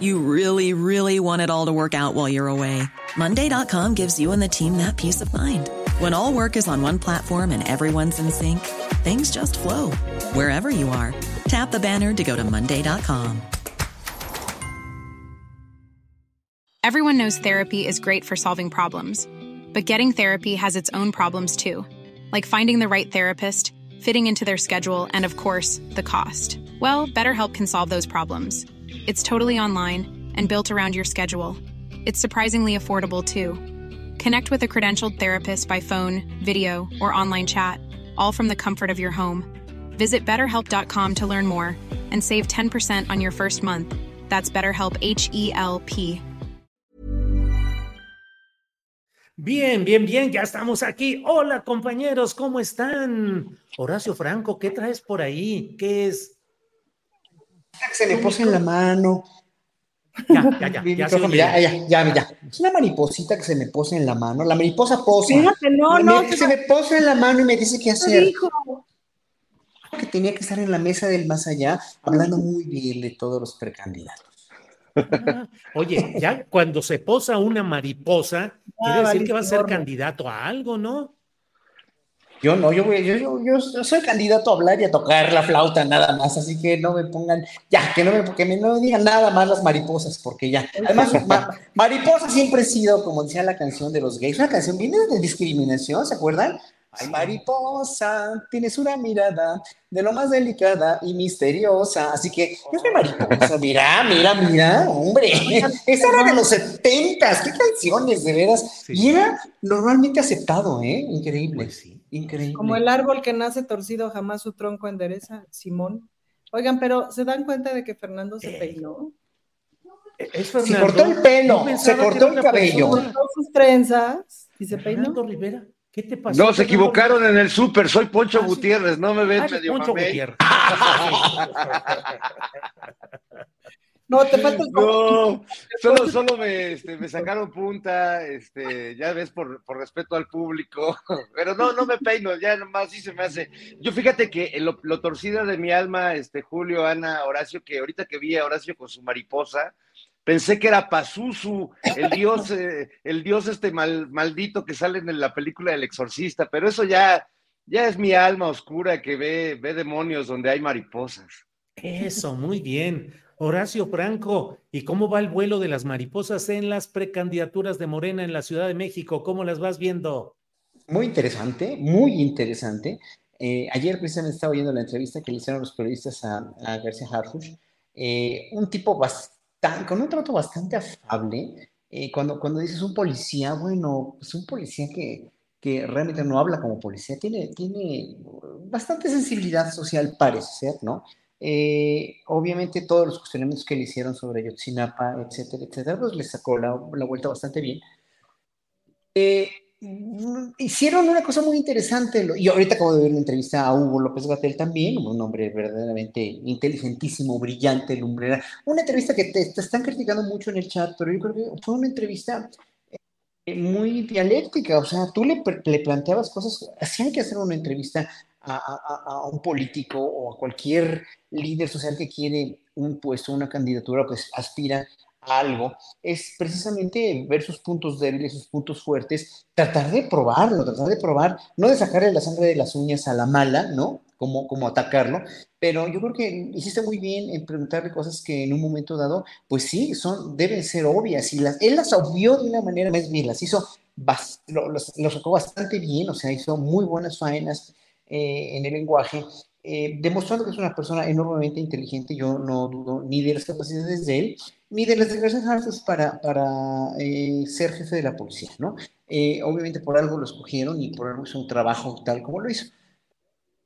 You really, really want it all to work out while you're away. Monday.com gives you and the team that peace of mind. When all work is on one platform and everyone's in sync, things just flow wherever you are. Tap the banner to go to Monday.com. Everyone knows therapy is great for solving problems, but getting therapy has its own problems too, like finding the right therapist, fitting into their schedule, and of course, the cost. Well, BetterHelp can solve those problems. It's totally online and built around your schedule. It's surprisingly affordable too. Connect with a credentialed therapist by phone, video, or online chat, all from the comfort of your home. Visit betterhelp.com to learn more and save 10% on your first month. That's BetterHelp H E L P. Bien, bien, bien, ya estamos aquí. Hola compañeros, ¿cómo están? Horacio Franco, ¿qué traes por ahí? ¿Qué es? Se me pose en la mano. Ya, ya, ya. Ya, se ya, ya, ya, ya. Es una mariposita que se me posa en la mano. La mariposa posa. Fíjate, no, Me- no, se me posa en la mano y me dice qué ¿qué hacer. dijo? Que tenía que estar en la mesa del más allá, hablando muy bien de todos los precandidatos. Ah, Oye, ya cuando se posa una mariposa, quiere decir que va a ser candidato a algo, ¿no? Yo no, yo, voy, yo, yo, yo soy candidato a hablar y a tocar la flauta nada más, así que no me pongan, ya, que no me, que me no me digan nada más las mariposas, porque ya. Además, ma- mariposa siempre he sido, como decía la canción de los gays, una canción viene de discriminación, ¿se acuerdan? Ay, mariposa, tienes una mirada de lo más delicada y misteriosa. Así que yo soy mariposa, mira, mira, mira, hombre. Esa era de los setentas, qué canciones, de veras. Sí. Y era normalmente aceptado, ¿eh? Increíble. Pues sí. Increíble. Como el árbol que nace torcido, jamás su tronco endereza, Simón. Oigan, pero ¿se dan cuenta de que Fernando se Eh, peinó? Es Se cortó el pelo, se cortó el cabello. persona. Cortó sus trenzas y se peinó. Fernando Rivera, ¿qué te pasó? No, se equivocaron en el súper, soy Poncho Ah, sí. Gutiérrez, no me ven Ah, medio Poncho. Gutiérrez. No, te falta el No, solo, solo me, este, me sacaron punta, este, ya ves, por, por respeto al público, pero no, no me peino, ya nomás sí se me hace. Yo fíjate que lo, lo torcida de mi alma, este, Julio, Ana, Horacio, que ahorita que vi a Horacio con su mariposa, pensé que era Pazuzu, el dios, eh, el dios este mal, maldito que sale en la película del exorcista, pero eso ya, ya es mi alma oscura que ve, ve demonios donde hay mariposas. Eso, muy bien. Horacio Franco, ¿y cómo va el vuelo de las mariposas en las precandidaturas de Morena en la Ciudad de México? ¿Cómo las vas viendo? Muy interesante, muy interesante. Eh, ayer precisamente estaba oyendo la entrevista que le hicieron los periodistas a, García Harfuch. Eh, un tipo bastante, con un trato bastante afable. Eh, cuando, cuando dices un policía, bueno, pues un policía que, que realmente no habla como policía, tiene, tiene bastante sensibilidad social, parece ser, ¿no? Eh, obviamente todos los cuestionamientos que le hicieron sobre Yotzinapa, etcétera, etcétera, pues le sacó la, la vuelta bastante bien. Eh, mm, hicieron una cosa muy interesante, y ahorita acabo de ver una entrevista a Hugo López Gatell también, un hombre verdaderamente inteligentísimo, brillante, lumbrera, una entrevista que te, te están criticando mucho en el chat, pero yo creo que fue una entrevista eh, muy dialéctica, o sea, tú le, le planteabas cosas, así hay que hacer una entrevista a, un político o a cualquier líder social que quiere un puesto, una candidatura, pues aspira a algo, es precisamente ver sus puntos débiles, sus puntos fuertes, tratar de probarlo, tratar de probar, no de sacarle la sangre de las uñas a la mala, ¿no? Como, como atacarlo, pero yo creo que hiciste muy bien en preguntarle cosas que en un momento dado, pues sí, son, deben ser obvias, y las, él las obvió de una manera más bien, las hizo, bas- lo, lo sacó bastante bien, o sea, hizo muy buenas faenas eh, en el lenguaje, eh, demostrando que es una persona enormemente inteligente, yo no dudo ni de las capacidades de él, ni de las de García Harfuch para, para eh, ser jefe de la policía, ¿no? Eh, obviamente por algo lo escogieron y por algo hizo un trabajo tal como lo hizo.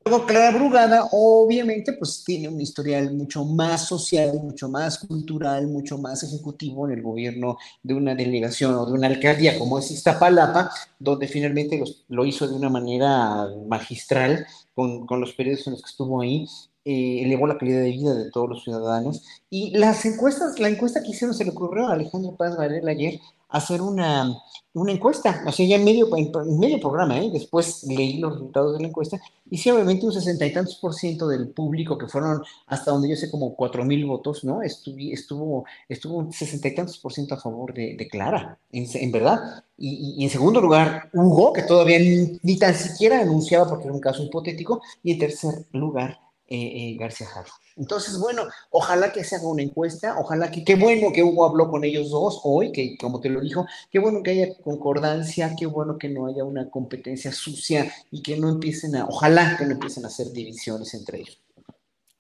Luego Clara Brugada, obviamente, pues tiene un historial mucho más social, mucho más cultural, mucho más ejecutivo en el gobierno de una delegación o de una alcaldía como es Iztapalapa, donde finalmente lo hizo de una manera magistral con, con los periodos en los que estuvo ahí eh, elevó la calidad de vida de todos los ciudadanos. Y las encuestas, la encuesta que hicieron, se le ocurrió a Alejandro Paz Varela ayer hacer una, una encuesta, o sea, ya en medio, medio programa, ¿eh? después leí los resultados de la encuesta, y sí, obviamente un sesenta y tantos por ciento del público, que fueron hasta donde yo sé como cuatro mil votos, ¿no? Estuvo, estuvo, un sesenta y tantos por ciento a favor de, Clara, en, en verdad. Y, y, en segundo lugar, Hugo, que todavía ni, ni tan siquiera anunciaba porque era un caso hipotético, y en tercer lugar, eh, eh, García Harfuch. Entonces, bueno, ojalá que se haga una encuesta, ojalá que, qué bueno que Hugo habló con ellos dos hoy, que como te lo dijo, qué bueno que haya concordancia, qué bueno que no haya una competencia sucia y que no empiecen a, ojalá que no empiecen a hacer divisiones entre ellos.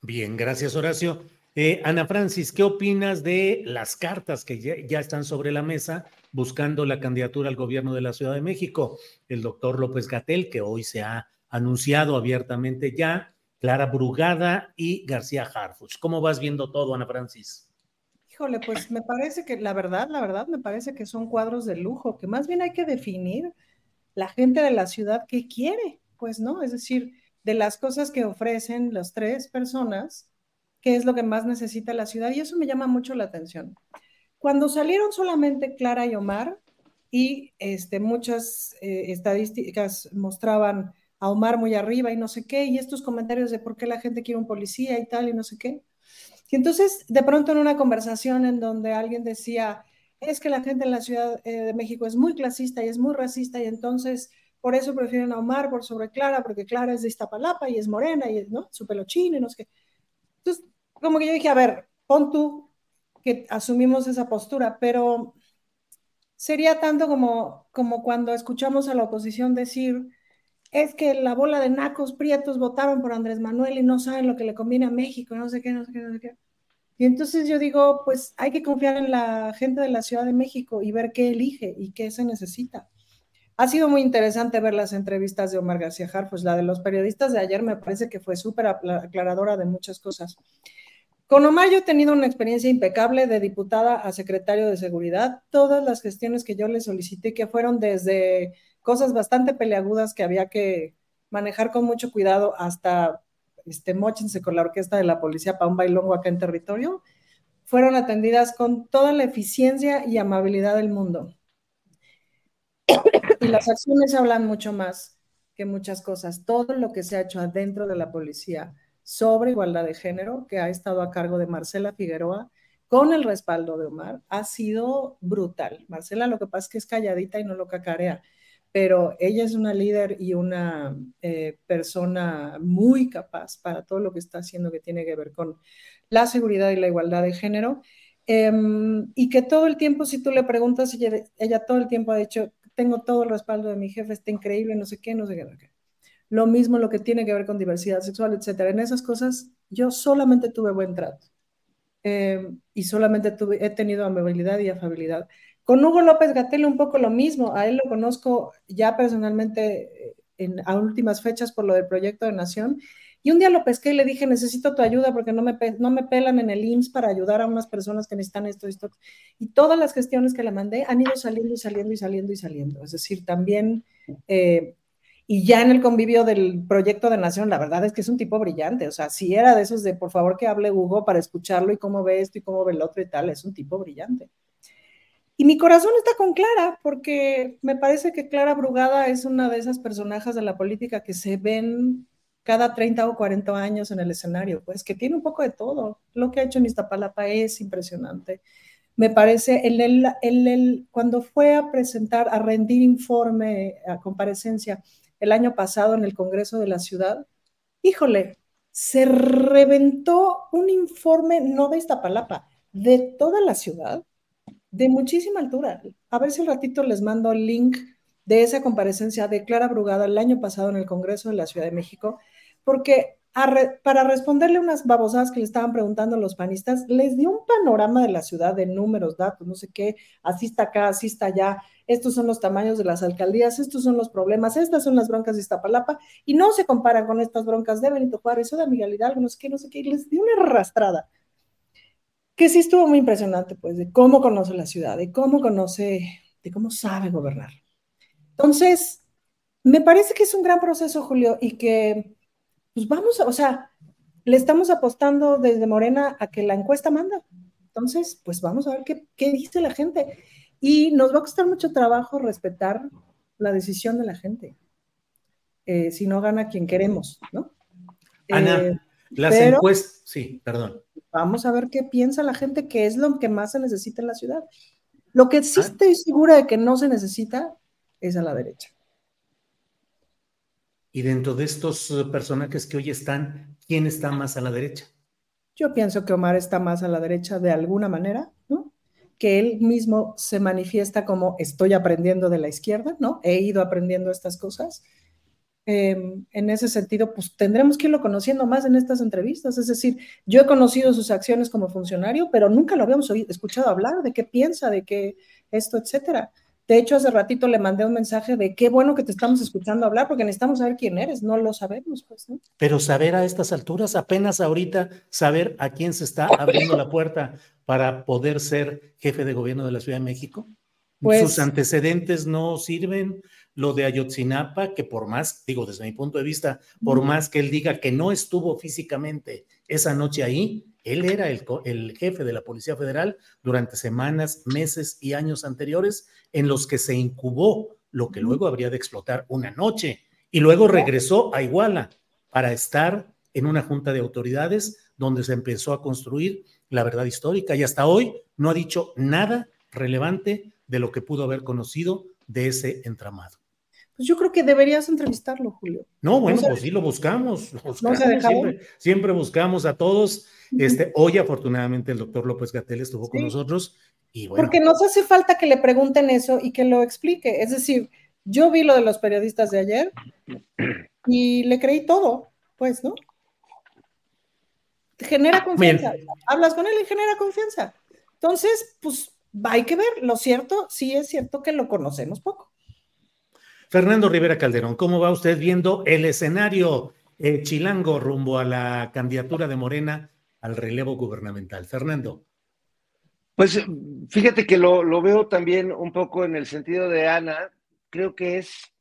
Bien, gracias Horacio. Eh, Ana Francis, ¿qué opinas de las cartas que ya, están sobre la mesa buscando la candidatura al gobierno de la Ciudad de México? El doctor López Gatel, que hoy se ha anunciado abiertamente ya, Clara Brugada y García Harfuch. ¿Cómo vas viendo todo, Ana Francis? Híjole, pues me parece que la verdad, la verdad, me parece que son cuadros de lujo, que más bien hay que definir la gente de la ciudad qué quiere, pues, ¿no? Es decir, de las cosas que ofrecen las tres personas, qué es lo que más necesita la ciudad, y eso me llama mucho la atención. Cuando salieron solamente Clara y Omar, y este, muchas eh, estadísticas mostraban a Omar muy arriba y no sé qué, y estos comentarios de por qué la gente quiere un policía y tal y no sé qué. Y entonces, de pronto en una conversación en donde alguien decía, es que la gente en la Ciudad eh, de México es muy clasista y es muy racista y entonces por eso prefieren a Omar por sobre Clara, porque Clara es de Iztapalapa y es morena y es, ¿no? Su pelo chino y no sé qué. Entonces, como que yo dije, a ver, pon tú que asumimos esa postura, pero sería tanto como, como cuando escuchamos a la oposición decir, es que la bola de nacos prietos votaron por Andrés Manuel y no saben lo que le conviene a México, no sé qué, no sé qué, no sé qué. Y entonces yo digo, pues hay que confiar en la gente de la Ciudad de México y ver qué elige y qué se necesita. Ha sido muy interesante ver las entrevistas de Omar García pues la de los periodistas de ayer me parece que fue súper aclaradora de muchas cosas. Con Omar yo he tenido una experiencia impecable de diputada a secretario de Seguridad. Todas las gestiones que yo le solicité, que fueron desde cosas bastante peleagudas que había que manejar con mucho cuidado hasta este, mochense con la orquesta de la policía para un bailongo acá en territorio, fueron atendidas con toda la eficiencia y amabilidad del mundo. Y las acciones hablan mucho más que muchas cosas. Todo lo que se ha hecho adentro de la policía sobre igualdad de género, que ha estado a cargo de Marcela Figueroa, con el respaldo de Omar, ha sido brutal. Marcela lo que pasa es que es calladita y no lo cacarea pero ella es una líder y una eh, persona muy capaz para todo lo que está haciendo que tiene que ver con la seguridad y la igualdad de género. Em, y que todo el tiempo, si tú le preguntas, ella, ella, todo el tiempo ha dicho, tengo todo el respaldo de mi jefe, está increíble, no sé qué, no sé qué, no sé qué. Lo mismo lo que tiene que ver con diversidad sexual, etcétera. En esas cosas yo solamente tuve buen trato. Em, y solamente he tenido amabilidad y afabilidad. Con Hugo López Gatel un poco lo mismo, a él lo conozco ya personalmente eh, en, a últimas fechas por lo del proyecto de Nación, y un día lo pesqué y le dije, necesito tu ayuda porque no me, no me pelan en el IMSS para ayudar a unas personas que necesitan esto y esto. Y todas las gestiones que le mandé han ido saliendo y saliendo y saliendo y saliendo. Es decir, también, eh, y ya en el convivio del proyecto de Nación, la verdad es que es un tipo brillante. O sea, si era de esos de, por favor, que hable Hugo para escucharlo y cómo ve esto y cómo ve el otro y tal, es un tipo brillante. Y mi corazón está con Clara, porque me parece que Clara Brugada es una de esas personajes de la política que se ven cada 30 o 40 años en el escenario, pues que tiene un poco de todo. Lo que ha hecho en Iztapalapa es impresionante. Me parece, el, el, el, cuando fue a presentar, a rendir informe, a comparecencia el año pasado en el Congreso de la Ciudad, híjole, se reventó un informe no de Iztapalapa, de toda la ciudad, de muchísima altura. A ver si un ratito les mando el link de esa comparecencia de Clara Brugada el año pasado en el Congreso de la Ciudad de México, porque para responderle unas babosadas que le estaban preguntando los panistas, les dio un panorama de la ciudad de números, datos, no sé qué, así está acá, así está allá, estos son los tamaños de las alcaldías, estos son los problemas, estas son las broncas de Iztapalapa, y no se comparan con estas broncas de Benito Juárez o de Miguel Hidalgo, no sé qué, no sé qué, y les dio una arrastrada, que sí estuvo muy impresionante, pues, de cómo conoce la ciudad, de cómo conoce, de cómo sabe gobernar. Entonces, me parece que es un gran proceso, Julio, y que pues vamos, o sea, le estamos apostando desde Morena a que la encuesta manda. Entonces, pues vamos a ver qué, dice la gente. Y nos va a costar mucho trabajo respetar la decisión de la gente. Eh, si no gana quien queremos, ¿no? Ana, eh, las encuestas, sí, perdón. Vamos a ver qué piensa la gente, que es lo que más se necesita en la ciudad. Lo que sí ah. estoy segura de que no se necesita es a la derecha. Y dentro de estos eh, personajes que hoy están, ¿quién está más a la derecha? Yo pienso que Omar está más a la derecha de alguna manera, ¿no? Que él mismo se manifiesta como estoy aprendiendo de la izquierda, ¿no? He ido aprendiendo estas cosas. Em, en ese sentido, pues tendremos que irlo conociendo más en estas entrevistas. Es decir, yo he conocido sus acciones como funcionario, pero nunca lo habíamos escuchado hablar de qué piensa, de qué esto, etcétera. De hecho, hace ratito le mandé un mensaje de qué bueno que te estamos escuchando hablar, porque necesitamos saber quién eres, no lo sabemos, pues. Pero saber a estas alturas, apenas ahorita, saber a quién se está abriendo la puerta para poder ser jefe de gobierno de la Ciudad de México. Pues, Sus antecedentes no sirven. Lo de Ayotzinapa, que por más, digo desde mi punto de vista, por más que él diga que no estuvo físicamente esa noche ahí, él era el, el, jefe de la Policía Federal durante semanas, meses y años anteriores en los que se incubó lo que luego habría de explotar una noche y luego regresó a Iguala para estar en una junta de autoridades donde se empezó a construir la verdad histórica y hasta hoy no ha dicho nada relevante de lo que pudo haber conocido de ese entramado. Pues yo creo que deberías entrevistarlo, Julio. No, bueno, pues sí lo buscamos. siempre, buscamos a todos. Este, hoy, afortunadamente, el doctor López Gatel estuvo con nosotros porque nos hace falta que le pregunten eso y que lo explique. Es decir, yo vi lo de los periodistas de ayer y le creí todo, pues, ¿no? Genera confianza. Hablas con él y genera confianza. Entonces, pues hay que ver. Lo cierto, sí es cierto que lo conocemos poco. Fernando Rivera Calderón, ¿cómo va usted viendo el escenario eh, chilango rumbo a la candidatura de Morena al relevo gubernamental? Fernando. Pues fíjate que lo, veo también un poco en el sentido de Ana, creo que es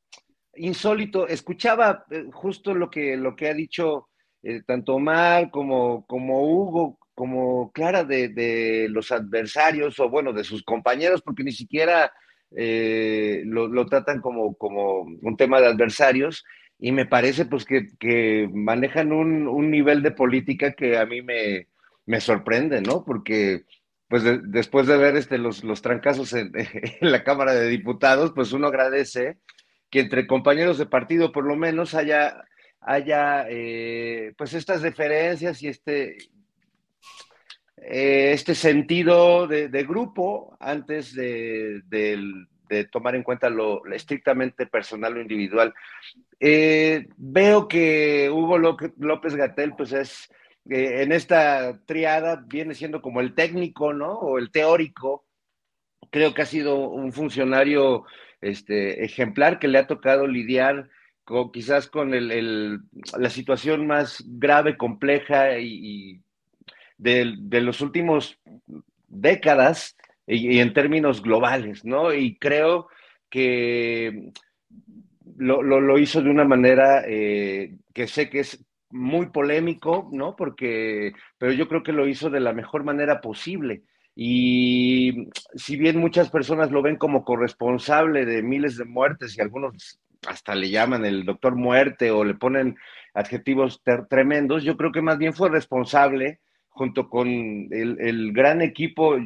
insólito. Escuchaba eh, justo lo que, ha dicho eh, tanto Omar como, como Hugo, como Clara de, los adversarios o bueno, de sus compañeros, porque ni siquiera eh, lo, tratan como, como un tema de adversarios. Y me parece pues que, manejan un, un, nivel de política que a mí me, me sorprende, ¿no? Porque pues después de ver este, los, los trancazos en, la Cámara de Diputados, pues uno agradece que entre compañeros de partido por lo menos haya, haya eh, pues estas deferencias y este, eh, este sentido de, grupo antes de, tomar en cuenta lo, estrictamente personal o individual. Eh, veo que Hugo López Gatel pues es en esta triada viene siendo como el técnico, ¿no? O el teórico. Creo que ha sido un funcionario este, ejemplar que le ha tocado lidiar quizás con la situación más grave, compleja y, de, los últimos décadas y, en términos globales, ¿no? Y creo que lo, hizo de una manera eh, que sé que es muy polémico, ¿no? Porque, pero yo creo que lo hizo de la mejor manera posible. Y si bien muchas personas lo ven como corresponsable de miles de muertes y algunos hasta le llaman el doctor muerte o le ponen adjetivos tremendos, yo creo que más bien fue responsable junto con el, gran equipo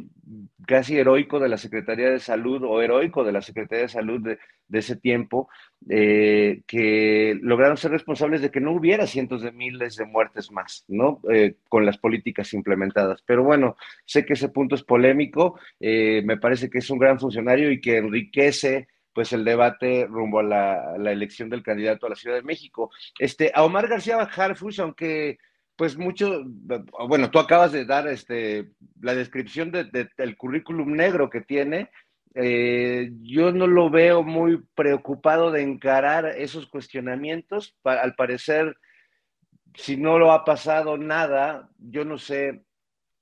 casi heroico de la Secretaría de Salud o heroico de la Secretaría de Salud de, ese tiempo, eh, que lograron ser responsables de que no hubiera cientos de miles de muertes más, ¿no? Eh, con las políticas implementadas. Pero bueno, sé que ese punto es polémico, eh, me parece que es un gran funcionario y que enriquece pues el debate rumbo a la, la, elección del candidato a la Ciudad de México. Este, a Omar García Harfush, aunque pues mucho, bueno, tú acabas de dar este, la descripción de, del currículum negro que tiene, eh, yo no lo veo muy preocupado de encarar esos cuestionamientos. al parecer, si no lo ha pasado nada, yo no sé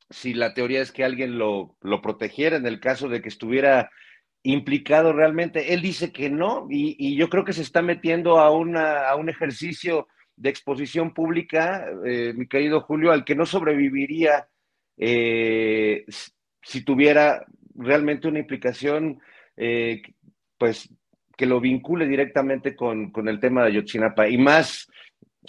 si la teoría es que alguien lo, lo protegiera en el caso de que estuviera implicado realmente. Él dice que no, y, y yo creo que se está metiendo a, una, a un ejercicio de exposición pública, eh, mi querido Julio, al que no sobreviviría eh, si tuviera realmente una implicación, eh, pues que lo vincule directamente con, con, el tema de Ayotzinapa y más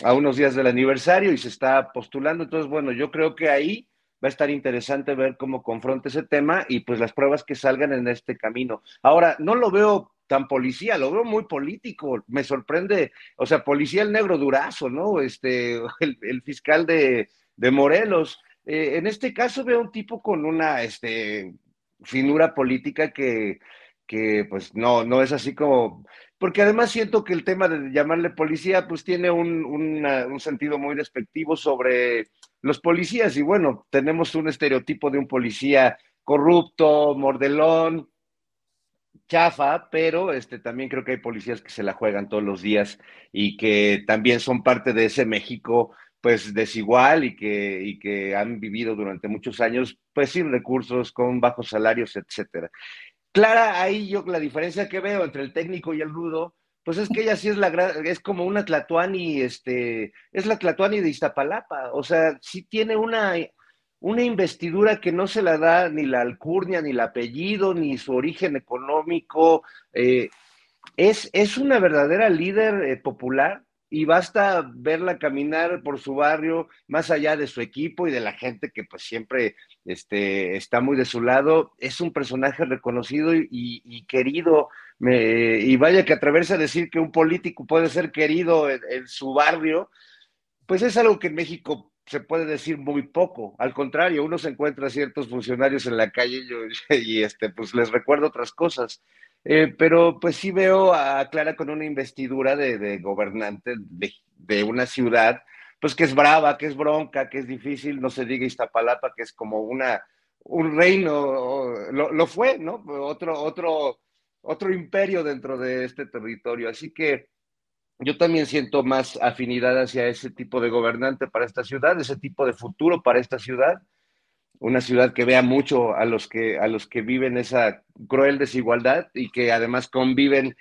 a unos días del aniversario y se está postulando. Entonces, bueno, yo creo que ahí va a estar interesante ver cómo confronta ese tema y pues las pruebas que salgan en este camino. Ahora, no lo veo tan policía, lo veo muy político, me sorprende, o sea, policía el negro durazo, ¿no? Este, el, fiscal de, Morelos. Eh, en este caso veo un tipo con una este, finura política que, que pues no, no es así como, porque además siento que el tema de llamarle policía pues tiene un, un sentido muy despectivo sobre los policías y bueno, tenemos un estereotipo de un policía corrupto, mordelón, chafa, pero este, también creo que hay policías que se la juegan todos los días y que también son parte de ese México pues desigual y que, y que han vivido durante muchos años pues sin recursos, con bajos salarios, etcétera. Clara, ahí yo la diferencia que veo entre el técnico y el rudo, pues es que ella sí es la es como una Tlatuani, este, es la Tlatuani de Iztapalapa, o sea, sí tiene una una investidura que no se la da ni la alcurnia, ni el apellido, ni su origen económico. Eh, es, es, una verdadera líder eh, popular y basta verla caminar por su barrio, más allá de su equipo y de la gente que pues siempre este, está muy de su lado. Es un personaje reconocido y, querido. y vaya que atreverse a decir que un político puede ser querido en su barrio, pues es algo que en México se puede decir muy poco. Al contrario, uno se encuentra ciertos funcionarios en la calle y, y este, pues les recuerdo otras cosas. Eh, pero pues sí veo a Clara con una investidura de, gobernante de, una ciudad, pues que es brava, que es bronca, que es difícil, no se diga Iztapalapa, que es como una, un reino, lo, lo fue, ¿no? Otro, otro, otro imperio dentro de este territorio. Así que yo también siento más afinidad hacia ese tipo de gobernante para esta ciudad, ese tipo de futuro para esta ciudad, una ciudad que vea mucho a los que, a los que viven esa cruel desigualdad y que además conviven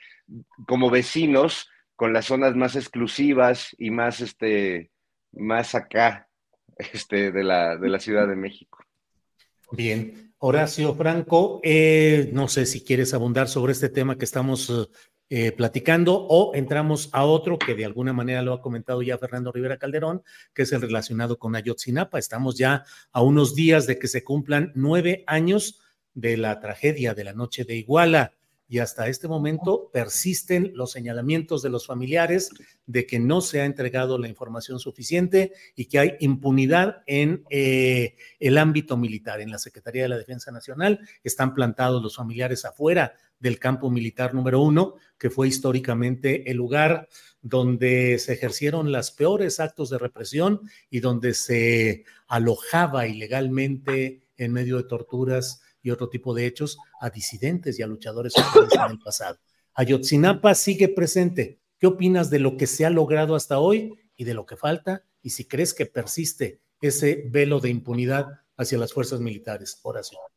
como vecinos con las zonas más exclusivas y más, este, más acá este, de, la, de la Ciudad de México. Bien, Horacio Franco, eh, no sé si quieres abundar sobre este tema que estamos eh, platicando o entramos a otro que de alguna manera lo ha comentado ya Fernando Rivera Calderón, que es el relacionado con Ayotzinapa. Estamos ya a unos días de que se cumplan nueve años de la tragedia de la noche de Iguala y hasta este momento persisten los señalamientos de los familiares de que no se ha entregado la información suficiente y que hay impunidad en eh, el ámbito militar. En la Secretaría de la Defensa Nacional están plantados los familiares afuera del campo militar número uno, que fue históricamente el lugar donde se ejercieron los peores actos de represión y donde se alojaba ilegalmente en medio de torturas y otro tipo de hechos a disidentes y a luchadores en el pasado. Ayotzinapa sigue presente. ¿Qué opinas de lo que se ha logrado hasta hoy y de lo que falta? Y si crees que persiste ese velo de impunidad hacia las fuerzas militares. Oración.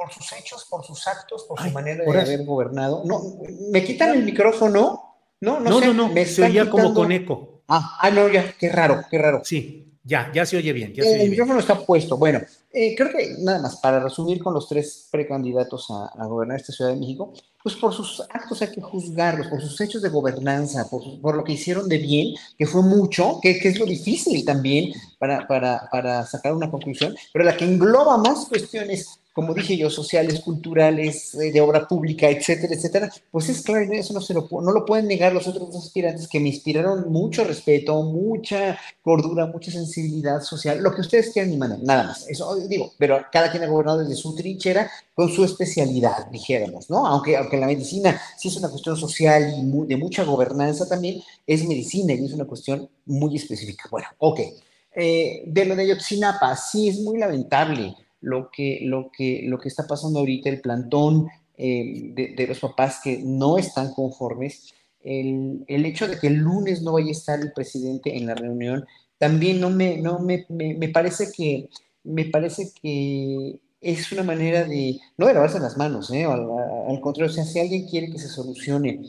Por sus hechos, por sus actos, por su manera de haber gobernado. No, ¿me quitan el micrófono? No, no, no, no, me se oía como con eco. Ah, ah, no, ya, qué raro, qué raro. Sí, ya, ya se oye bien. Ya el micrófono está puesto. Bueno, eh, creo que nada más, para resumir con los tres precandidatos a, gobernar esta Ciudad de México, pues por sus actos hay que juzgarlos, por sus hechos de gobernanza, por, lo que hicieron de bien, que fue mucho, que, es lo difícil también para, para, para, sacar una conclusión, pero la que engloba más cuestiones como dije yo, sociales, culturales, eh, de obra pública, etcétera, etcétera, pues es claro, eso no, se lo, no lo pueden negar los otros dos aspirantes que me inspiraron mucho respeto, mucha cordura, mucha sensibilidad social, lo que ustedes quieran y nada más. Eso, digo, pero cada quien ha gobernado desde su trinchera con su especialidad, dijéramos, ¿no? Aunque, aunque la medicina sí es una cuestión social y de mucha gobernanza también, es medicina y es una cuestión muy específica. Bueno, ok. Eh, de lo de Ayotzinapa, sí es muy lamentable lo que, lo que, lo que está pasando ahorita, el plantón eh, de, los papás que no están conformes, el, el, hecho de que el lunes no vaya a estar el presidente en la reunión, también no me, no me, me, parece que, me parece que es una manera de, no de lavarse las manos, ¿eh? al, al, contrario, o sea, si alguien quiere que se solucione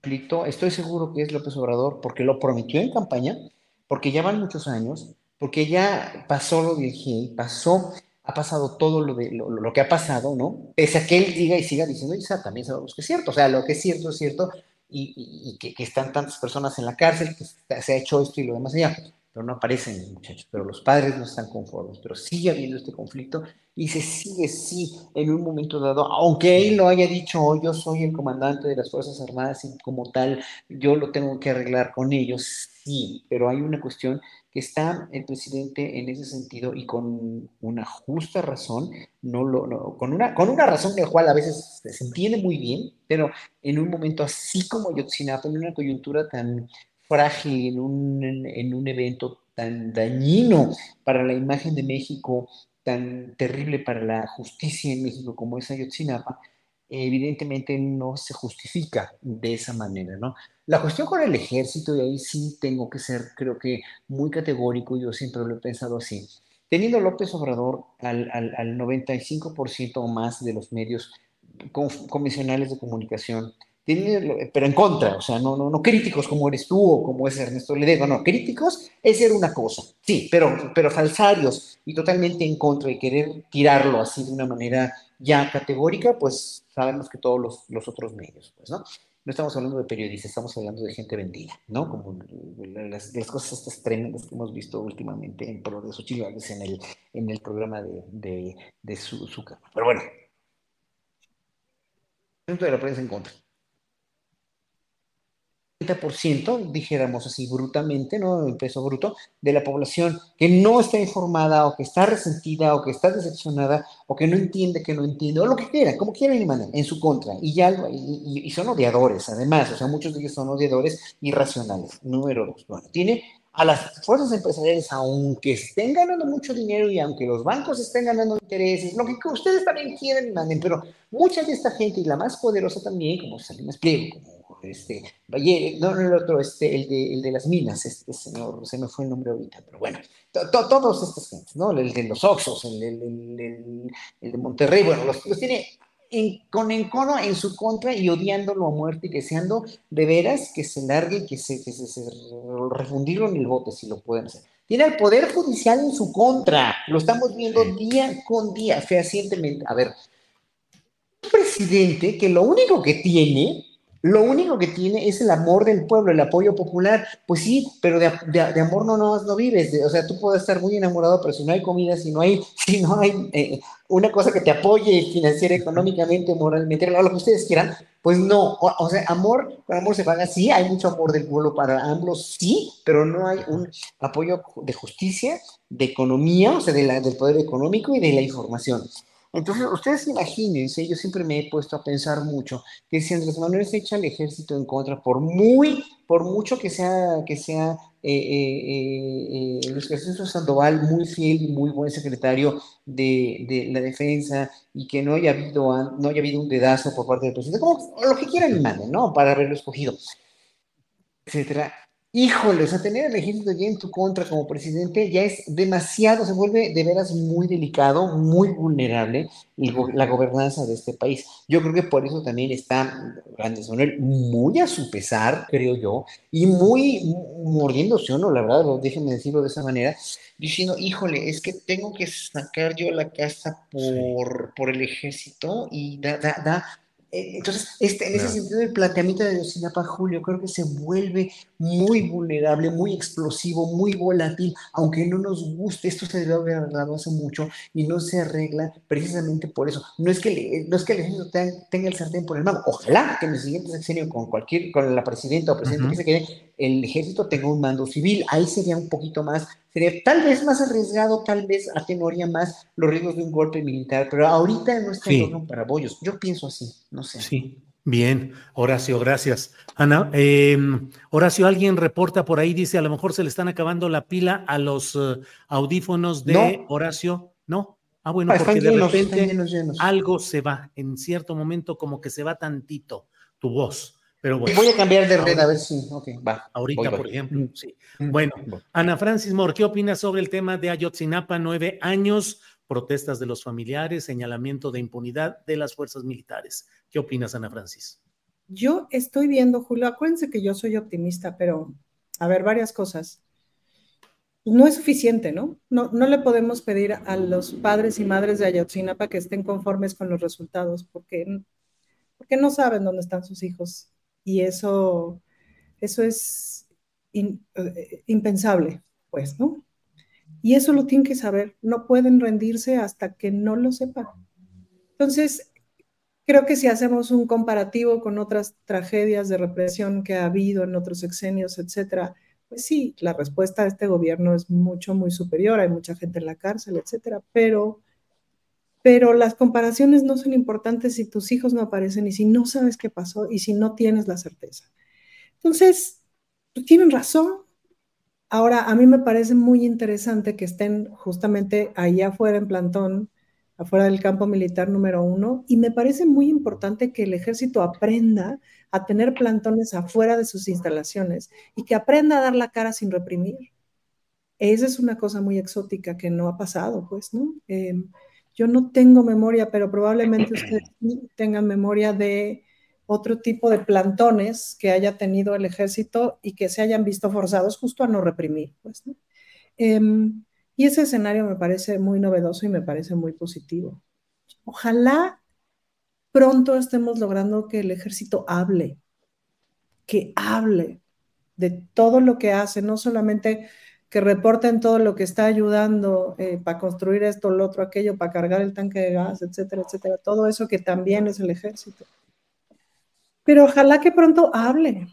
conflicto, estoy seguro que es López Obrador, porque lo prometió en campaña, porque ya van muchos años, porque ya pasó lo del GIEI, pasó, ha pasado todo lo, de, lo, que ha pasado, ¿no? Pese a que él diga y siga diciendo, y también sabemos que es cierto, o sea, lo que es cierto es cierto, y, que, están tantas personas en la cárcel, que se ha hecho esto y lo demás allá, pero no aparecen muchachos, pero los padres no están conformes, pero sigue habiendo este conflicto y se sigue, sí, en un momento dado, aunque él lo haya dicho, oh, yo soy el comandante de las Fuerzas Armadas y como tal, yo lo tengo que arreglar con ellos, sí, pero hay una cuestión que está el presidente en ese sentido y con una justa razón, no lo, con, una, con una razón de la cual a veces se entiende muy bien, pero en un momento así como Yotzinapa, en una coyuntura tan frágil, en un, en un evento tan dañino para la imagen de México, tan terrible para la justicia en México como es Ayotzinapa, evidentemente no se justifica de esa manera, ¿no? La cuestión con el ejército, y ahí sí tengo que ser, creo que, muy categórico, yo siempre lo he pensado así. Teniendo López Obrador al, al, al 95% o más de los medios convencionales de comunicación, pero en contra, o sea, no, no, no críticos como eres tú o como es Ernesto Ledesma, no, críticos es ser una cosa, sí, pero, pero falsarios y totalmente en contra y querer tirarlo así de una manera ya categórica, pues sabemos que todos los, los otros medios, pues, ¿no? No estamos hablando de periodistas, estamos hablando de gente vendida, ¿no? Como las, las cosas estas tremendas que hemos visto últimamente en Progreso Chilagues en el, en el programa de, de, de su, su, Pero bueno, de la prensa en contra ciento, dijéramos así brutalmente, ¿no? El peso bruto de la población que no está informada o que está resentida o que está decepcionada o que no entiende, que no entiende, o lo que quiera, como quieran en su contra. Y ya y, y, son odiadores, además, o sea, muchos de ellos son odiadores irracionales. Número dos. Bueno, tiene a las fuerzas empresariales, aunque estén ganando mucho dinero y aunque los bancos estén ganando intereses, lo que ustedes también quieren y manden, pero mucha de esta gente y la más poderosa también, como Salinas Pliego, como este, no, no el otro, este, el de, el de las minas, este señor, se me fue el nombre ahorita, pero bueno, todos estos gentes, ¿no? El de los Oxos, el, el, el de Monterrey, bueno, los, los tiene en, con encono en su contra y odiándolo a muerte y deseando de veras que se largue, que se, que se, se refundirlo en el bote si lo pueden hacer. Tiene el Poder Judicial en su contra, lo estamos viendo día con día, fehacientemente. A ver, un presidente que lo único que tiene lo único que tiene es el amor del pueblo, el apoyo popular. Pues sí, pero de, amor no, no, no vives. o sea, tú puedes estar muy enamorado, pero si no hay comida, si no hay, si no hay eh, una cosa que te apoye financiera, económicamente, moralmente, lo que ustedes quieran, pues no. O, sea, amor, con amor se paga, sí, hay mucho amor del pueblo para ambos, sí, pero no hay un apoyo de justicia, de economía, o sea, de la, del poder económico y de la información. Entonces, ustedes imagínense, yo siempre me he puesto a pensar mucho, que si Andrés Manuel se echa el ejército en contra, por muy, por mucho que sea, que sea eh, eh, eh Luis Jesús Sandoval muy fiel y muy buen secretario de, de, la defensa y que no haya habido, no haya habido un dedazo por parte del presidente, como lo que quieran y manden, ¿no? Para haberlo escogido, etcétera híjole, o sea, tener el ejército ya en tu contra como presidente ya es demasiado, se vuelve de veras muy delicado, muy vulnerable la gobernanza de este país. Yo creo que por eso también está Grandes Manuel muy a su pesar, creo yo, y muy mordiéndose, ¿no? La verdad, déjenme decirlo de esa manera, diciendo, híjole, es que tengo que sacar yo la casa por, por el ejército y da, da, da entonces, este, en ese sentido, el planteamiento de Yosinapa Julio creo que se vuelve muy vulnerable, muy explosivo, muy volátil, aunque no nos guste. Esto se debe haber arreglado hace mucho y no se arregla precisamente por eso. No es que, no es que el ejército tenga, el sartén por el mango. Ojalá que en el siguiente sexenio, con cualquier, con la presidenta o presidente que se quede, el ejército tenga un mando civil. Ahí sería un poquito más, sería tal vez más arriesgado, tal vez atenuaría más los riesgos de un golpe militar, pero ahorita no está en para bollos. Yo pienso así, no sé. Sí. Bien, Horacio, gracias. Ana, em, Horacio, alguien reporta por ahí, dice, a lo mejor se le están acabando la pila a los eh, audífonos de Horacio. ¿No? Ah, bueno, porque de repente algo se va, en cierto momento como que se va tantito tu voz. Pero bueno. Voy a cambiar de red a ver si. Okay, va. Ahorita, por ejemplo. Sí. Mm, bueno, Ana Francis Mor, ¿qué opinas sobre el tema de Ayotzinapa? Nueve años, protestas de los familiares, señalamiento de impunidad de las fuerzas militares. ¿Qué opinas, Ana Francis? Yo estoy viendo, Julio, acuérdense que yo soy optimista, pero a ver, varias cosas. No es suficiente, ¿no? No, no le podemos pedir a los padres y madres de Ayotzinapa que estén conformes con los resultados, porque, porque no saben dónde están sus hijos y eso, eso es eh, impensable, pues, ¿no? Y eso lo tienen que saber, no pueden rendirse hasta que no lo sepan. Entonces, creo que si hacemos un comparativo con otras tragedias de represión que ha habido en otros sexenios, etcétera, pues sí, la respuesta de este gobierno es mucho, muy superior, hay mucha gente en la cárcel, etcétera, pero pero las comparaciones no son importantes si tus hijos no aparecen y si no sabes qué pasó y si no tienes la certeza. Entonces, pues, tienen razón. Ahora, a mí me parece muy interesante que estén justamente ahí afuera en plantón, afuera del campo militar número uno, y me parece muy importante que el ejército aprenda a tener plantones afuera de sus instalaciones y que aprenda a dar la cara sin reprimir. Esa es una cosa muy exótica que no ha pasado, pues, ¿no? Em, yo no tengo memoria, pero probablemente ustedes tengan memoria de otro tipo de plantones que haya tenido el ejército y que se hayan visto forzados justo a no reprimir. Pues, em, y ese escenario me parece muy novedoso y me parece muy positivo. Ojalá pronto estemos logrando que el ejército hable, que hable de todo lo que hace, no solamente que reporten todo lo que está ayudando eh, para construir esto, lo otro, aquello, para cargar el tanque de gas, etcétera, etcétera. Todo eso que también es el ejército. Pero ojalá que pronto hable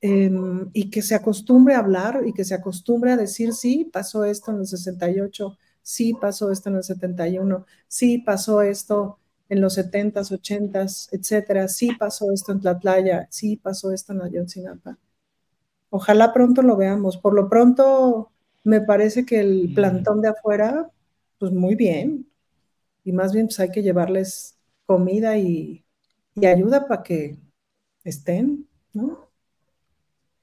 em, y que se acostumbre a hablar y que se acostumbre a decir, sí, pasó esto en el 68, sí, pasó esto en el 71, sí, pasó esto en los 70s, 80s, etcétera, sí, pasó esto en Tlatlaya, sí, pasó esto en Ayotzinapa Ojalá pronto lo veamos. Por lo pronto, me parece que el plantón de afuera, pues muy bien. Y más bien, pues hay que llevarles comida y, ayuda para que estén, ¿no?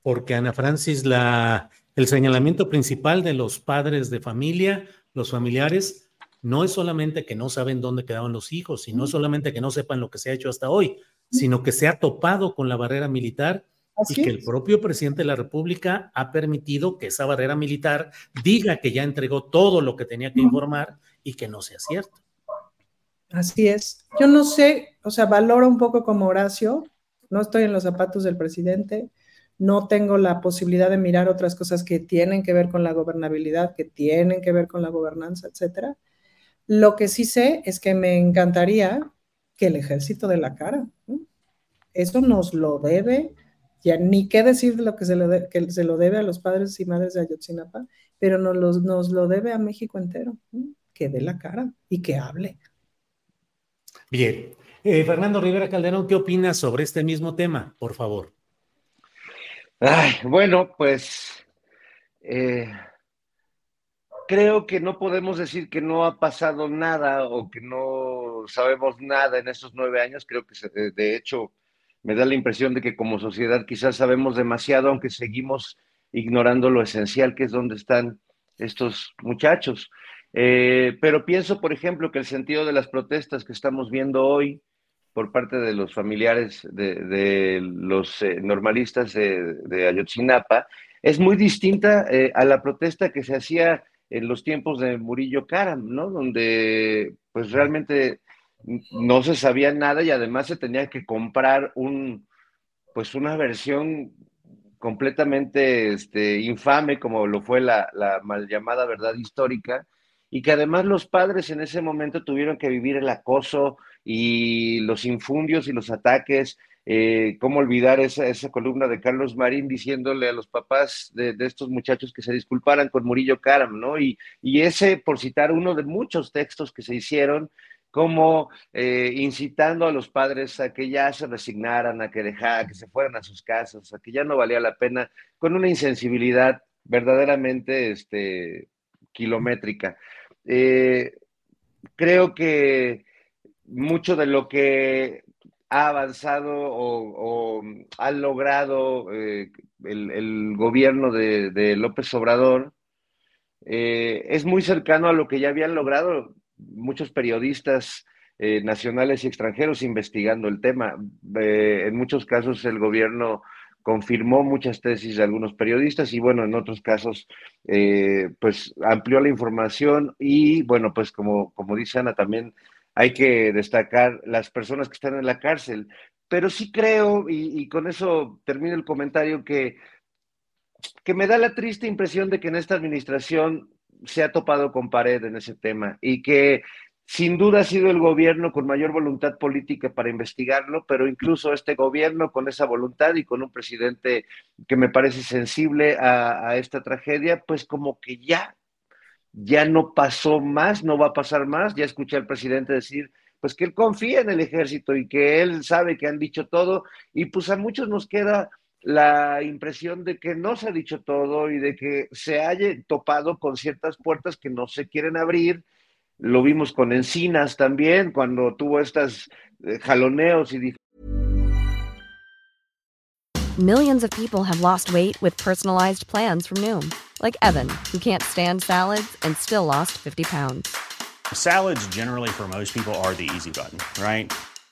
Porque Ana Francis, la, el señalamiento principal de los padres de familia, los familiares, no es solamente que no saben dónde quedaban los hijos, y no solamente que no sepan lo que se ha hecho hasta hoy, sino que se ha topado con la barrera militar y que el propio presidente de la República ha permitido que esa barrera militar diga que ya entregó todo lo que tenía que informar y que no sea cierto. Así es. Yo no sé, o sea, valoro un poco como Horacio, no estoy en los zapatos del presidente, no tengo la posibilidad de mirar otras cosas que tienen que ver con la gobernabilidad, que tienen que ver con la gobernanza, etcétera. Lo que sí sé es que me encantaría que el ejército de la cara, eso nos lo debe ya ni qué decir de lo que se, le que se lo debe a los padres y madres de Ayotzinapa, pero nos, nos lo debe a México entero, que dé la cara y que hable. Bien. Eh, Fernando Rivera Calderón, ¿qué opinas sobre este mismo tema, por favor? bueno, pues eh, creo que no podemos decir que no ha pasado nada o que no sabemos nada en estos nueve años. Creo que de hecho me da la impresión de que como sociedad quizás sabemos demasiado, aunque seguimos ignorando lo esencial, que es donde están estos muchachos. Eh, pero pienso, por ejemplo, que el sentido de las protestas que estamos viendo hoy por parte de los familiares de, los eh, normalistas de, Ayotzinapa es muy distinta eh, a la protesta que se hacía en los tiempos de Murillo Karam, ¿no? Donde pues realmente no se sabía nada y además se tenía que comprar un, pues una versión completamente este, infame como lo fue la, mal llamada verdad histórica y que además los padres en ese momento tuvieron que vivir el acoso y los infundios y los ataques eh, cómo olvidar esa, esa, columna de Carlos Marín diciéndole a los papás de, de, estos muchachos que se disculparan con Murillo Karam, ¿no? Y, y ese, por citar uno de muchos textos que se hicieron, como eh, incitando a los padres a que ya se resignaran, a que dejaran, que se fueran a sus casas, a que ya no valía la pena, con una insensibilidad verdaderamente este, kilométrica. Eh, creo que mucho de lo que ha avanzado o, ha logrado eh, el, gobierno de, López Obrador es muy cercano a lo que ya habían logrado muchos periodistas eh, nacionales y extranjeros investigando el tema. Eh, en muchos casos el gobierno confirmó muchas tesis de algunos periodistas y bueno, en otros casos eh, pues amplió la información y bueno, pues como, como dice Ana también hay que destacar las personas que están en la cárcel. Pero sí creo, y, y con eso termino el comentario, que, que me da la triste impresión de que en esta administración se ha topado con pared en ese tema y que sin duda ha sido el gobierno con mayor voluntad política para investigarlo, pero incluso este gobierno con esa voluntad y con un presidente que me parece sensible a, esta tragedia, pues como que ya, ya no pasó más, no va a pasar más. Ya escuché al presidente decir, pues que él confía en el ejército y que él sabe que han dicho todo y pues a muchos nos queda la impresión de que no se ha dicho todo y de que se haya topado con ciertas puertas que no se quieren abrir. Lo vimos con Encinas también, cuando tuvo estas eh, jaloneos y Millions of people have lost weight with personalized plans from Noom, like Evan, who can't stand salads and still lost 50 pounds. Salads generally for most people are the easy button, right?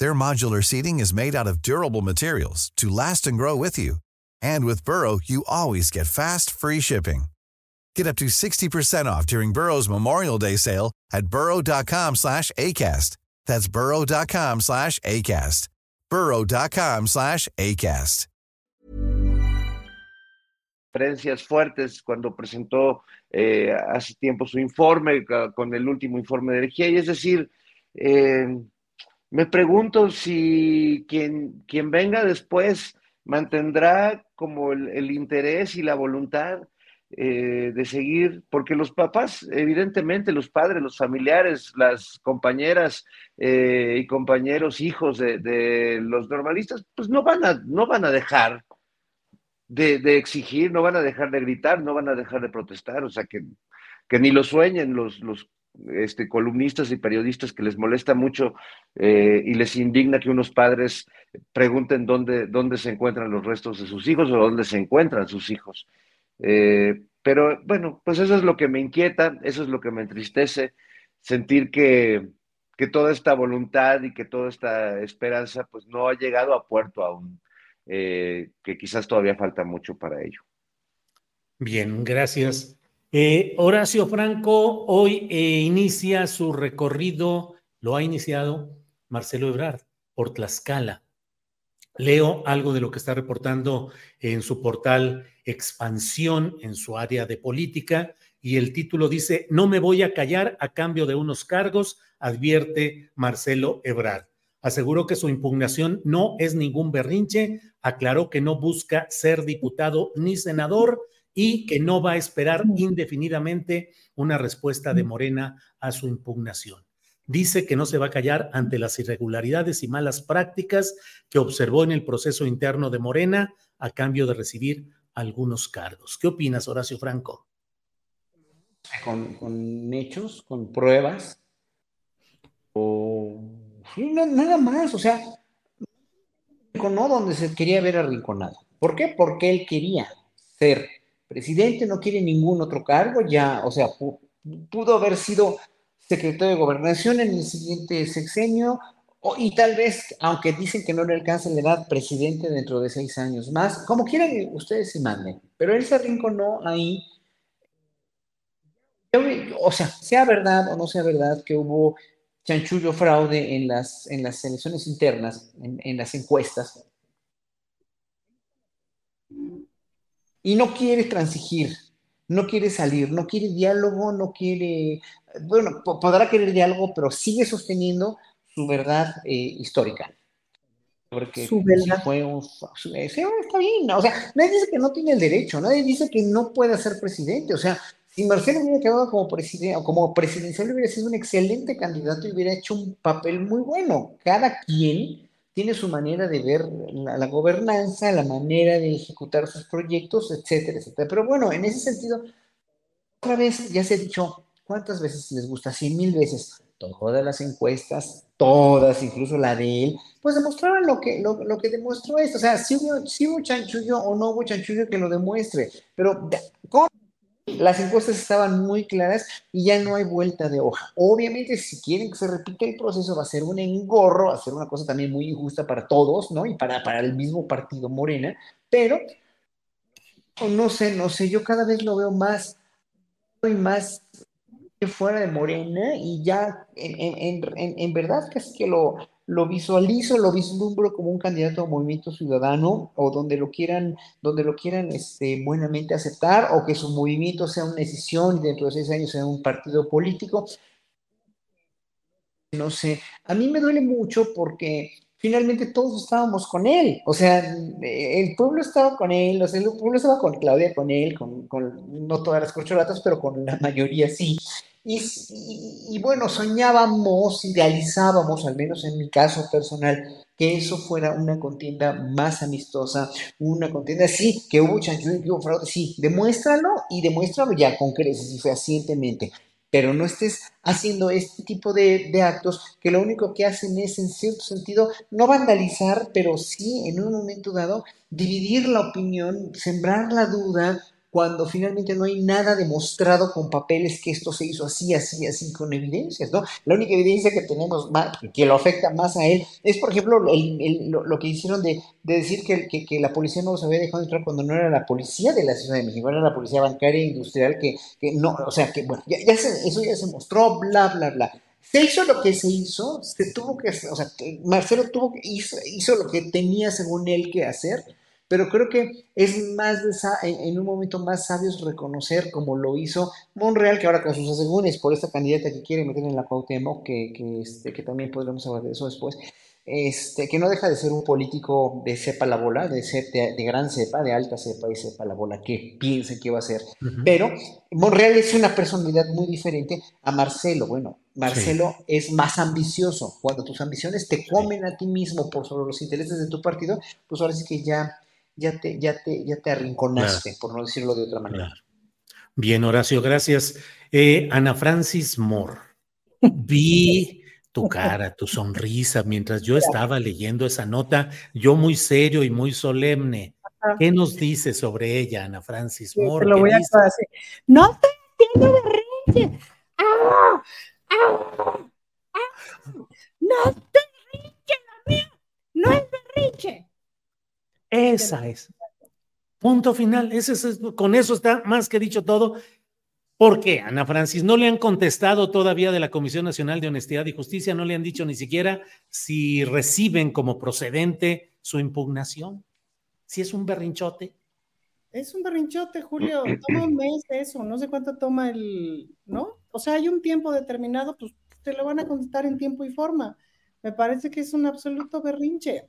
Their modular seating is made out of durable materials to last and grow with you. And with Burrow, you always get fast, free shipping. Get up to 60% off during Burrow's Memorial Day sale at burrow.com slash ACAST. That's burrow.com slash ACAST. burrow.com slash ACAST. Diferencias fuertes cuando presentó eh, hace tiempo su informe con el último informe de energía. Y es decir, eh, Me pregunto si quien, quien venga después mantendrá como el, el interés y la voluntad eh, de seguir, porque los papás, evidentemente, los padres, los familiares, las compañeras eh, y compañeros, hijos de, de, los normalistas, pues no van a, no van a dejar de, de, exigir, no van a dejar de gritar, no van a dejar de protestar, o sea, que, que ni lo sueñen los, los este, columnistas y periodistas que les molesta mucho eh, y les indigna que unos padres pregunten dónde, dónde se encuentran los restos de sus hijos o dónde se encuentran sus hijos. Eh, pero bueno, pues eso es lo que me inquieta, eso es lo que me entristece, sentir que, que toda esta voluntad y que toda esta esperanza pues no ha llegado a puerto aún, eh, que quizás todavía falta mucho para ello. Bien, gracias. Eh, Horacio Franco hoy eh, inicia su recorrido, lo ha iniciado Marcelo Ebrard por Tlaxcala. Leo algo de lo que está reportando en su portal Expansión, en su área de política, y el título dice, no me voy a callar a cambio de unos cargos, advierte Marcelo Ebrard. Aseguró que su impugnación no es ningún berrinche, aclaró que no busca ser diputado ni senador, y que no va a esperar indefinidamente una respuesta de Morena a su impugnación. Dice que no se va a callar ante las irregularidades y malas prácticas que observó en el proceso interno de Morena a cambio de recibir algunos cargos. ¿Qué opinas, Horacio Franco? Con, con hechos, con pruebas, o no, nada más, o sea, no donde se quería ver arrinconado. ¿Por qué? Porque él quería ser presidente, no quiere ningún otro cargo, ya, o sea, pudo haber sido secretario de gobernación en el siguiente sexenio y tal vez, aunque dicen que no le alcanza la edad, presidente dentro de seis años más, como quieran ustedes se manden, pero él se arrinconó ahí. O sea, sea verdad o no sea verdad que hubo chanchullo fraude en las, en las elecciones internas, en, las encuestas, y no quiere transigir, no quiere salir, no quiere diálogo, no quiere, bueno, podrá querer diálogo, pero sigue sosteniendo su verdad eh, histórica. Porque su verdad. Fue un, eh, está bien, o sea, nadie dice que no tiene el derecho, nadie dice que no pueda ser presidente, o sea, si Marcelo hubiera quedado como presidente, como presidencial hubiera sido un excelente candidato y hubiera hecho un papel muy bueno. Cada quien tiene su manera de ver la, gobernanza, la manera de ejecutar sus proyectos, etcétera, etcétera. Pero bueno, en ese sentido, otra vez ya se ha dicho, ¿cuántas veces les gusta? Cien mil veces. Todas las encuestas todas, incluso la de él, pues demostraban lo que, lo, que demostró esto. O sea, si hubo, si hubo chanchullo o no hubo chanchullo que lo demuestre, pero con las encuestas estaban muy claras y ya no hay vuelta de hoja. Obviamente, si quieren que se repita el proceso, va a ser un engorro, va a ser una cosa también muy injusta para todos, ¿no? Y para, para el mismo partido Morena, pero no sé, no sé, yo cada vez lo veo más y más fuera de Morena y ya en, en, en, verdad casi que lo, lo visualizo, lo vislumbro como un candidato a movimiento ciudadano o donde lo quieran, donde lo quieran este, buenamente aceptar o que su movimiento sea una decisión y dentro de seis años sea un partido político. No sé, a mí me duele mucho porque finalmente todos estábamos con él, o sea, el pueblo estaba con él, o sea, el pueblo estaba con Claudia, con él, con, con no todas las corcholatas, pero con la mayoría sí. Y, bueno, soñábamos, idealizábamos, al menos en mi caso personal, que eso fuera una contienda más amistosa, una contienda, sí, que hubo chanchullo, que hubo fraude, sí, demuéstralo y demuéstralo ya con creces y fehacientemente, pero no estés haciendo este tipo de, de, actos que lo único que hacen es, en cierto sentido, no vandalizar, pero sí, en un momento dado, dividir la opinión, sembrar la duda, cuando finalmente no hay nada demostrado con papeles que esto se hizo así, así, así, con evidencias, ¿no? La única evidencia que tenemos más, que lo afecta más a él es, por ejemplo, lo, que hicieron de, decir que, que, la policía no los había dejado entrar cuando no era la policía de la Ciudad de México, era la policía bancaria e industrial que, que no, o sea, que bueno, ya, eso ya se mostró, bla, bla, bla. Se hizo lo que se hizo, se tuvo que, o sea, Marcelo tuvo que, hizo, hizo lo que tenía según él que hacer, pero creo que es más de en un momento más sabio reconocer como lo hizo Monreal, que ahora con sus asegúnes por esta candidata que quiere meter en la Cuauhtémoc, que, que, este, que también podremos hablar de eso después, este, que no deja de ser un político de cepa la bola, de, de, gran cepa, de alta cepa y cepa la bola, que piense que va a ser. Pero Monreal es una personalidad muy diferente a Marcelo. Bueno, Marcelo es más ambicioso. Cuando tus ambiciones te comen a ti mismo por sobre los intereses de tu partido, pues ahora sí que ya ya te, ya te, ya te arrinconaste, por no decirlo de otra manera. Bien, Horacio, gracias. Eh, Ana Francis Moore, vi tu cara, tu sonrisa mientras yo estaba leyendo esa nota, yo muy serio y muy solemne. ¿Qué nos dice sobre ella, Ana Francis Moore? lo voy a hacer. No te haciendo berrinche. ¡Ah! ¡Ah! ¡Ah! No te berrinche, la mía. No es berrinche. Esa es. Punto final. Ese es, con eso está más que dicho todo. ¿Por qué, Ana Francis? No le han contestado todavía de la Comisión Nacional de Honestidad y Justicia, no le han dicho ni siquiera si reciben como procedente su impugnación. Si es un berrinchote. Es un berrinchote, Julio. Toma un mes eso, no sé cuánto toma el, ¿no? O sea, hay un tiempo determinado, pues te lo van a contestar en tiempo y forma. Me parece que es un absoluto berrinche.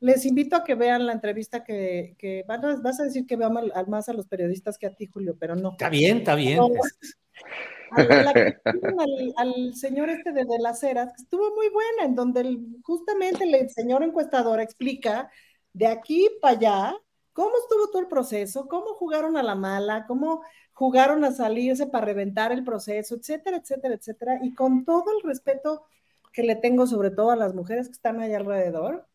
Les invito a que vean la entrevista que, que vas a decir que veo más a los periodistas que a ti, Julio, pero no. Está bien, está bien. al, señor este de, de las Heras, que estuvo muy buena, en donde justamente el señor encuestador explica de aquí para allá cómo estuvo todo el proceso, cómo jugaron a la mala, cómo jugaron a salirse para reventar el proceso, etcétera, etcétera, etcétera, y con todo el respeto que le tengo sobre todo a las mujeres que están ahí alrededor,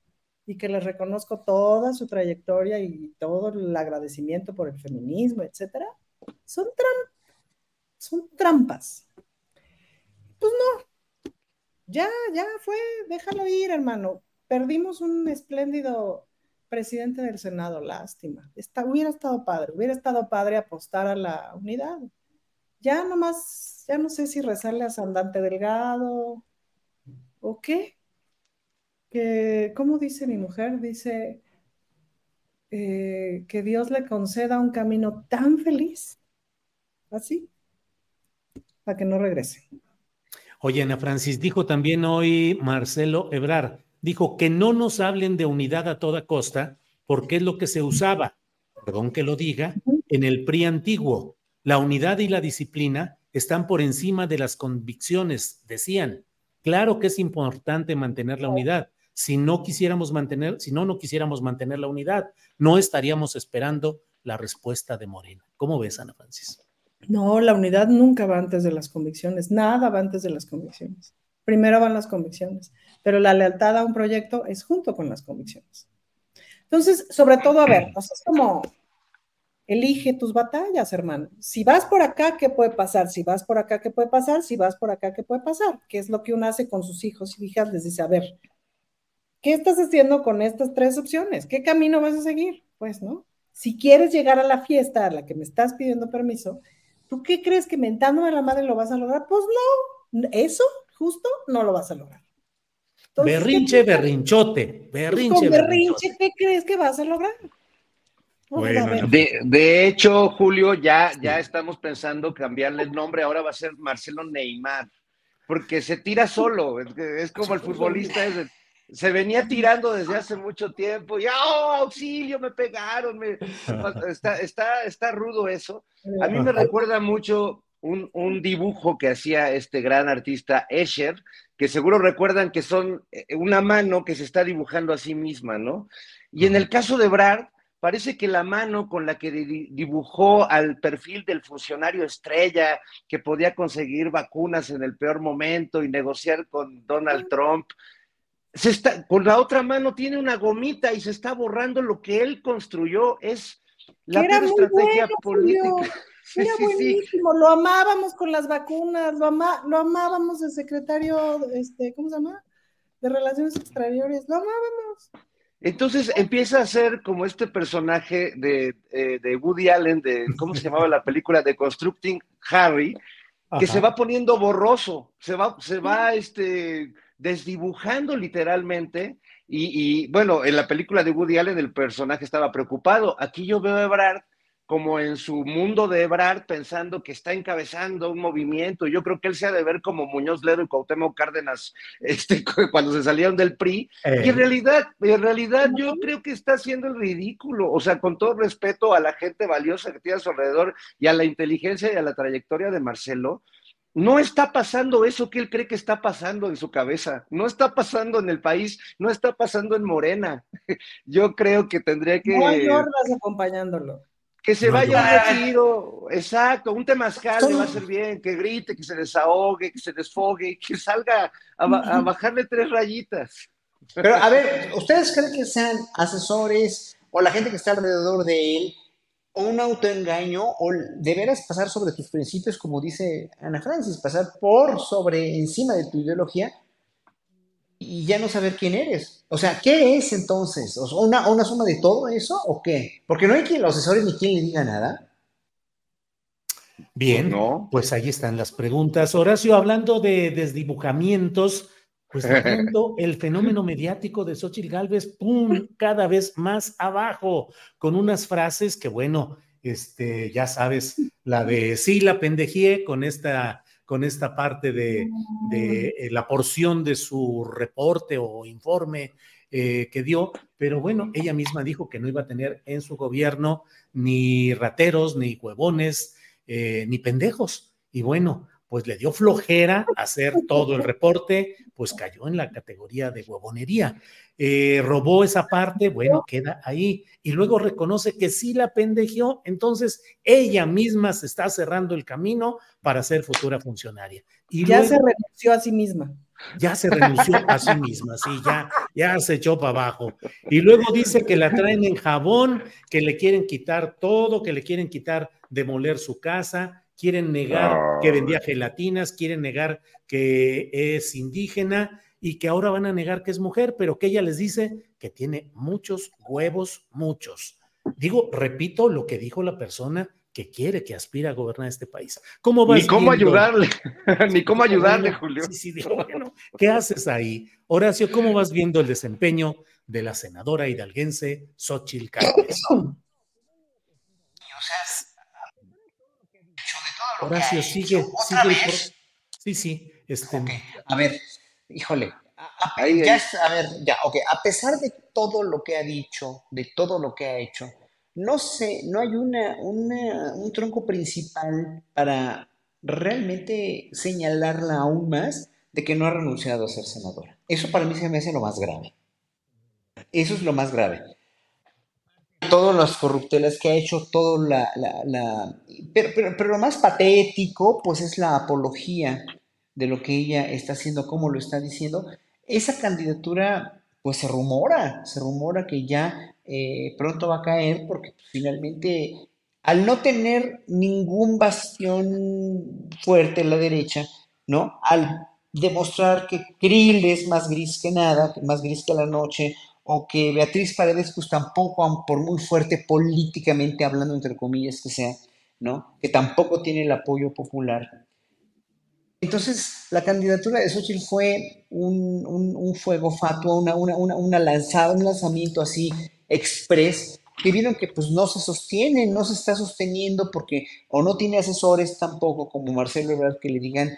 y que les reconozco toda su trayectoria y todo el agradecimiento por el feminismo, etcétera, son, son trampas. Pues no, Ya, ya fue, déjalo ir, hermano. Perdimos un espléndido presidente del Senado, lástima. Está, hubiera estado padre, hubiera estado padre apostar a la unidad. Ya nomás, ya no sé si rezarle a Sandante Delgado o qué. Que, ¿cómo dice mi mujer? Dice eh, que Dios le conceda un camino tan feliz, así, para que no regrese. Oye, Ana Francis, dijo también hoy Marcelo Ebrar, dijo que no nos hablen de unidad a toda costa, porque es lo que se usaba, perdón que lo diga, en el PRI antiguo. La unidad y la disciplina están por encima de las convicciones, decían. Claro que es importante mantener la unidad. Si no quisiéramos mantener, si no, no quisiéramos mantener la unidad, no estaríamos esperando la respuesta de Morena. ¿Cómo ves, Ana Francis? No, la unidad nunca va antes de las convicciones, nada va antes de las convicciones. Primero van las convicciones, pero la lealtad a un proyecto es junto con las convicciones. Entonces, sobre todo, a ver, es como elige tus batallas, hermano. Si vas por acá, ¿qué puede pasar? Si vas por acá, ¿qué puede pasar? Si vas por acá, ¿qué puede pasar? ¿Qué es lo que uno hace con sus hijos y hijas? Les dice, a ver, ¿qué estás haciendo con estas tres opciones? ¿Qué camino vas a seguir? Pues, ¿no? Si quieres llegar a la fiesta a la que me estás pidiendo permiso, ¿tú qué crees que mentándome a la madre lo vas a lograr? Pues no, eso justo no lo vas a lograr. berrinche, berrinchote, berrinche, con berrinche, ¿qué crees que vas a lograr? Bueno, de, de, hecho, Julio, ya, ya estamos pensando cambiarle el nombre, ahora va a ser Marcelo Neymar, porque se tira solo, es, es como el futbolista, es, se venía tirando desde hace mucho tiempo, y ¡oh, auxilio, me pegaron! Me... Está, está, está rudo eso. A mí me recuerda mucho un, un, dibujo que hacía este gran artista Escher, que seguro recuerdan que son eh, una mano que se está dibujando a sí misma, ¿no? Y en el caso de Brad, parece que la mano con la que dibujó al perfil del funcionario estrella que podía conseguir vacunas en el peor momento y negociar con Donald Trump, se está, con la otra mano tiene una gomita y se está borrando lo que él construyó. Es la estrategia política. Era buenísimo, lo amábamos con las vacunas, lo, lo amábamos el secretario, este, ¿cómo se llama? De Relaciones Exteriores, lo amábamos. Entonces empieza a ser como este personaje de, eh, de, Woody Allen, de, ¿cómo se llamaba la película? De Constructing Harry, que se va poniendo borroso, se va, se va este, desdibujando literalmente. Y, y, bueno, en la película de Woody Allen el personaje estaba preocupado. Aquí yo veo a Ebrard como en su mundo de Ebrard pensando que está encabezando un movimiento. Yo creo que él se ha de ver como Muñoz Ledo y Cuauhtémoc Cárdenas este, cuando se salieron del PRI. Y en eh. realidad, en realidad yo creo que está haciendo el ridículo. O sea, con todo respeto a la gente valiosa que tiene a su alrededor y a la inteligencia y a la trayectoria de Marcelo, no está pasando eso que él cree que está pasando en su cabeza. No está pasando en el país, no está pasando en Morena. Yo creo que tendría que... No hay hordas acompañándolo. Que se vaya un retiro, exacto, un temazcal le va a hacer bien, que grite, que se desahogue, que se desfogue, que salga a, bajarle tres rayitas. Pero a ver, ¿ustedes creen que sean asesores o la gente que está alrededor de él o un autoengaño o de veras pasar sobre tus principios, como dice Ana Francis, pasar por sobre encima de tu ideología y ya no saber quién eres. O sea, ¿qué es entonces? ¿Una, una suma de todo eso o qué? Porque no hay quien lo asesore ni quien le diga nada. Bien, no. pues ahí están las preguntas. Horacio, hablando de desdibujamientos, pues el fenómeno mediático de Xochitl Galvez, ¡pum!, cada vez más abajo, con unas frases que, bueno, este, ya sabes, la de sí, la pendejé con esta con esta parte de, eh, la porción de su reporte o informe eh, que dio, pero bueno, ella misma dijo que no iba a tener en su gobierno ni rateros, ni huevones, eh, ni pendejos. Y bueno, pues le dio flojera hacer todo el reporte, pues cayó en la categoría de huevonería. Eh, robó esa parte, bueno, queda ahí. Y luego reconoce que sí la pendejió, entonces ella misma se está cerrando el camino para ser futura funcionaria. Y ya se renunció a sí misma. Ya se renunció a sí misma, sí, ya, ya se echó para abajo. Y luego dice que la traen en jabón, que le quieren quitar todo, que le quieren quitar demoler su casa quieren negar que vendía gelatinas, quieren negar que es indígena y que ahora van a negar que es mujer, pero que ella les dice que tiene muchos huevos, muchos. Digo, repito lo que dijo la persona que quiere, que aspira a gobernar este país. ¿Cómo vas Ni cómo ayudarle, ni cómo ayudarle, Julio. Sí, sí, digo, bueno, ¿qué haces ahí? Horacio, ¿cómo vas viendo el desempeño de la senadora hidalguense Xochil Cárdenas? Horacio, sigue, sigue. Sí, sí. Este... A ver, híjole. A, ver, ya, ok. A pesar de todo lo que ha dicho, de todo lo que ha hecho, no sé, no hay una, un tronco principal para realmente señalarla aún más de que no ha renunciado a ser senadora. Eso para mí se me hace lo más grave. Eso es lo más grave. Todas las corruptelas que ha hecho, todo la... la, Pero, pero, pero, lo más patético, pues es la apología de lo que ella está haciendo, como lo está diciendo. Esa candidatura, pues se rumora, se rumora que ya eh, pronto va a caer porque finalmente al no tener ningún bastión fuerte en la derecha, ¿no? Al demostrar que Krill es más gris que nada, más gris que la noche, o que Beatriz Paredes pues tampoco, por muy fuerte políticamente hablando, entre comillas que sea, ¿no? Que tampoco tiene el apoyo popular. Entonces, la candidatura de Xochitl fue un, fuego fatuo, una, una, una, lanzada, un lanzamiento así express que vieron que pues no se sostiene, no se está sosteniendo porque o no tiene asesores tampoco como Marcelo Ebrard que le digan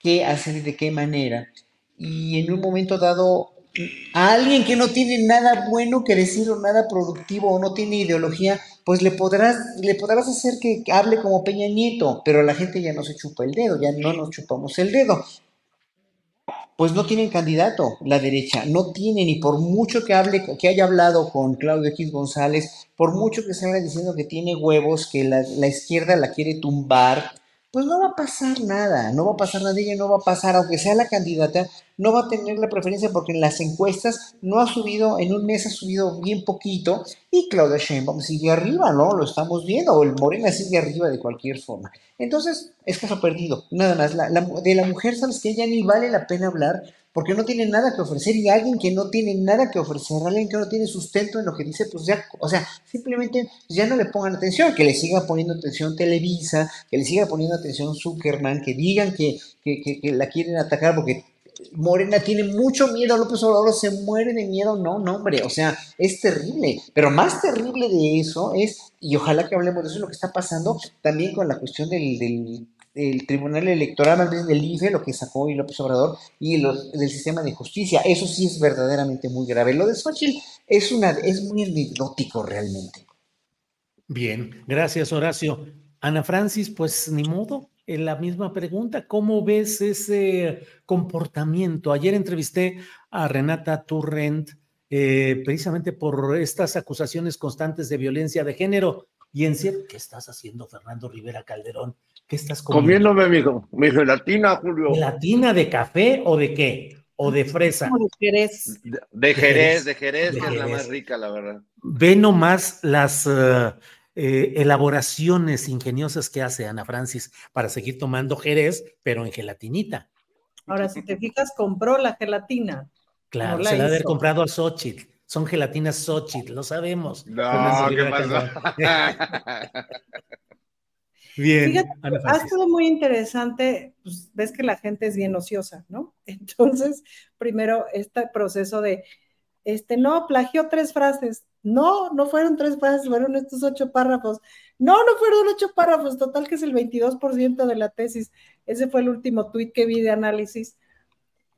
qué hacer y de qué manera. Y en un momento dado a alguien que no tiene nada bueno que decir o nada productivo o no tiene ideología, pues le podrás, le podrás hacer que hable como Peña Nieto, pero la gente ya no se chupa el dedo, ya no nos chupamos el dedo. Pues no tienen candidato la derecha, no tienen, y por mucho que hable, que haya hablado con Claudio X González, por mucho que se vaya diciendo que tiene huevos, que la, la, izquierda la quiere tumbar, pues no va a pasar nada, no va a pasar nada, ella no va a pasar, aunque sea la candidata, no va a tener la preferencia porque en las encuestas no ha subido, en un mes ha subido bien poquito, y Claudia Sheinbaum sigue arriba, ¿no? Lo estamos viendo, o el Morena sigue arriba de cualquier forma. Entonces, es caso perdido, nada más. La, de la mujer, ¿sabes que ni vale la pena hablar porque no tiene nada que ofrecer y alguien que no tiene nada que ofrecer, alguien que no tiene sustento en lo que dice, pues ya, o sea, simplemente ya no le pongan atención, que le siga poniendo atención Televisa, que le siga poniendo atención Zuckerman, que digan que, que, que la quieren atacar porque Morena tiene mucho miedo, López Obrador se muere de miedo, no, no, hombre, o sea, es terrible, pero más terrible de eso es, y ojalá que hablemos de eso, lo que está pasando también con la cuestión del, del, Tribunal Electoral, más bien del IFE, lo que sacó y López Obrador, y los, del sistema de justicia, eso sí es verdaderamente muy grave. Lo de Xochitl es, una, es muy anecdótico realmente. Bien, gracias Horacio. Ana Francis, pues ni modo, en la misma pregunta. ¿Cómo ves ese comportamiento? Ayer entrevisté a Renata Turrent eh, precisamente por estas acusaciones constantes de violencia de género. Y en cierto, ¿qué estás haciendo, Fernando Rivera Calderón? ¿Qué estás comiendo? Comiéndome mi, mi gelatina, Julio. ¿Gelatina de café o de qué? ¿O de fresa? De Jerez. De, Jerez, de Jerez, que es la más rica, la verdad. Ve nomás las... Eh, eh, elaboraciones ingeniosas que hace Ana Francis para seguir tomando Jerez, pero en gelatinita. Ahora, si te fijas, compró la gelatina. Claro, se la ha haber comprado a Xochitl. Son gelatinas Xochitl, lo sabemos. No, ¿qué Bien. ha sido muy interesante, pues, ves que la gente es bien ociosa, ¿no? Entonces, primero, este proceso de, este, no, plagió tres frases, no, no fueron tres frases, fueron estos ocho párrafos. No, no fueron ocho párrafos, total que es el 22% de la tesis. Ese fue el último tuit que vi de análisis.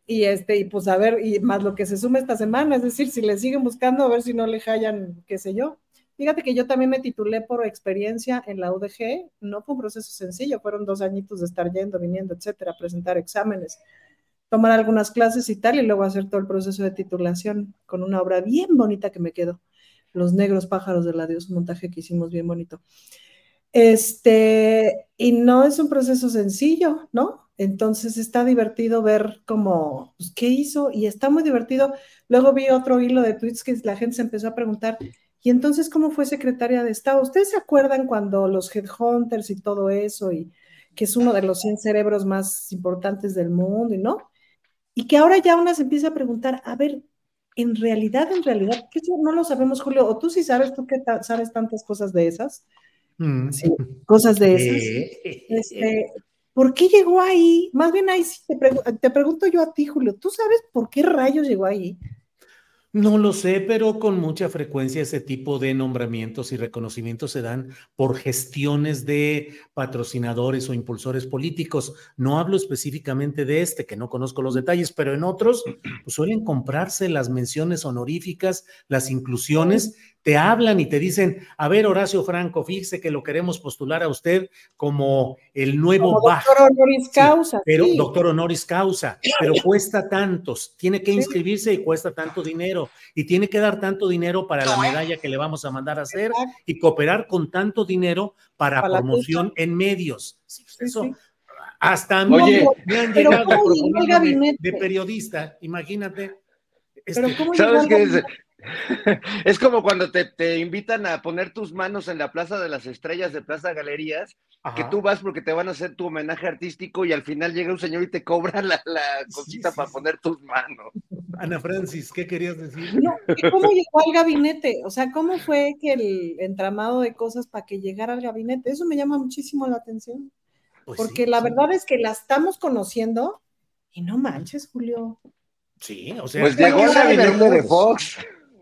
Y este, y pues a ver, y más lo que se suma esta semana, es decir, si le siguen buscando, a ver si no le hallan, qué sé yo. Fíjate que yo también me titulé por experiencia en la UDG, no fue un proceso sencillo, fueron dos añitos de estar yendo, viniendo, etcétera, presentar exámenes tomar algunas clases y tal, y luego hacer todo el proceso de titulación con una obra bien bonita que me quedó. Los negros pájaros de la Dios, un montaje que hicimos bien bonito. Este, y no es un proceso sencillo, ¿no? Entonces está divertido ver cómo, pues, qué hizo y está muy divertido. Luego vi otro hilo de tweets que la gente se empezó a preguntar, ¿y entonces cómo fue secretaria de Estado? ¿Ustedes se acuerdan cuando los headhunters y todo eso y que es uno de los 100 cerebros más importantes del mundo, y ¿no? Y que ahora ya una se empieza a preguntar, a ver, en realidad, en realidad, que eso no lo sabemos, Julio, o tú sí sabes, tú que sabes tantas cosas de esas, Mm. sí, cosas de esas. Eh, Este, ¿Por qué llegó ahí? Más bien ahí sí te, pregu- te pregunto yo a ti, Julio, ¿tú sabes por qué rayos llegó ahí? No lo sé, pero con mucha frecuencia ese tipo de nombramientos y reconocimientos se dan por gestiones de patrocinadores o impulsores políticos. No hablo específicamente de este, que no conozco los detalles, pero en otros pues, suelen comprarse las menciones honoríficas, las inclusiones, te hablan y te dicen, a ver, Horacio Franco, fíjese que lo queremos postular a usted como el nuevo Como Bach. doctor honoris Sí, causa. pero sí. doctor honoris causa, pero cuesta tantos, tiene que inscribirse y cuesta tanto dinero y tiene que dar tanto dinero para la medalla que le vamos a mandar a hacer y cooperar con tanto dinero para, promoción en medios. Pues Sí, eso sí. hasta a mí Oye, me han pero llegado de periodista, imagínate. Pero Este, ¿cómo llegó ¿Sabes qué es? como cuando te, te invitan a poner tus manos en la Plaza de las Estrellas de Plaza Galerías, que tú vas porque te van a hacer tu homenaje artístico y al final llega un señor y te cobra la, cosita sí, para sí. poner tus manos. Ana Francis, ¿qué querías decir? No, ¿cómo llegó al gabinete? O sea, ¿cómo fue que el entramado de cosas para que llegara al gabinete? Eso me llama muchísimo la atención, Pues porque sí, la sí. verdad es que la estamos conociendo y no manches, Julio. Sí, o sea, Pues llegó al gabinete de Fox.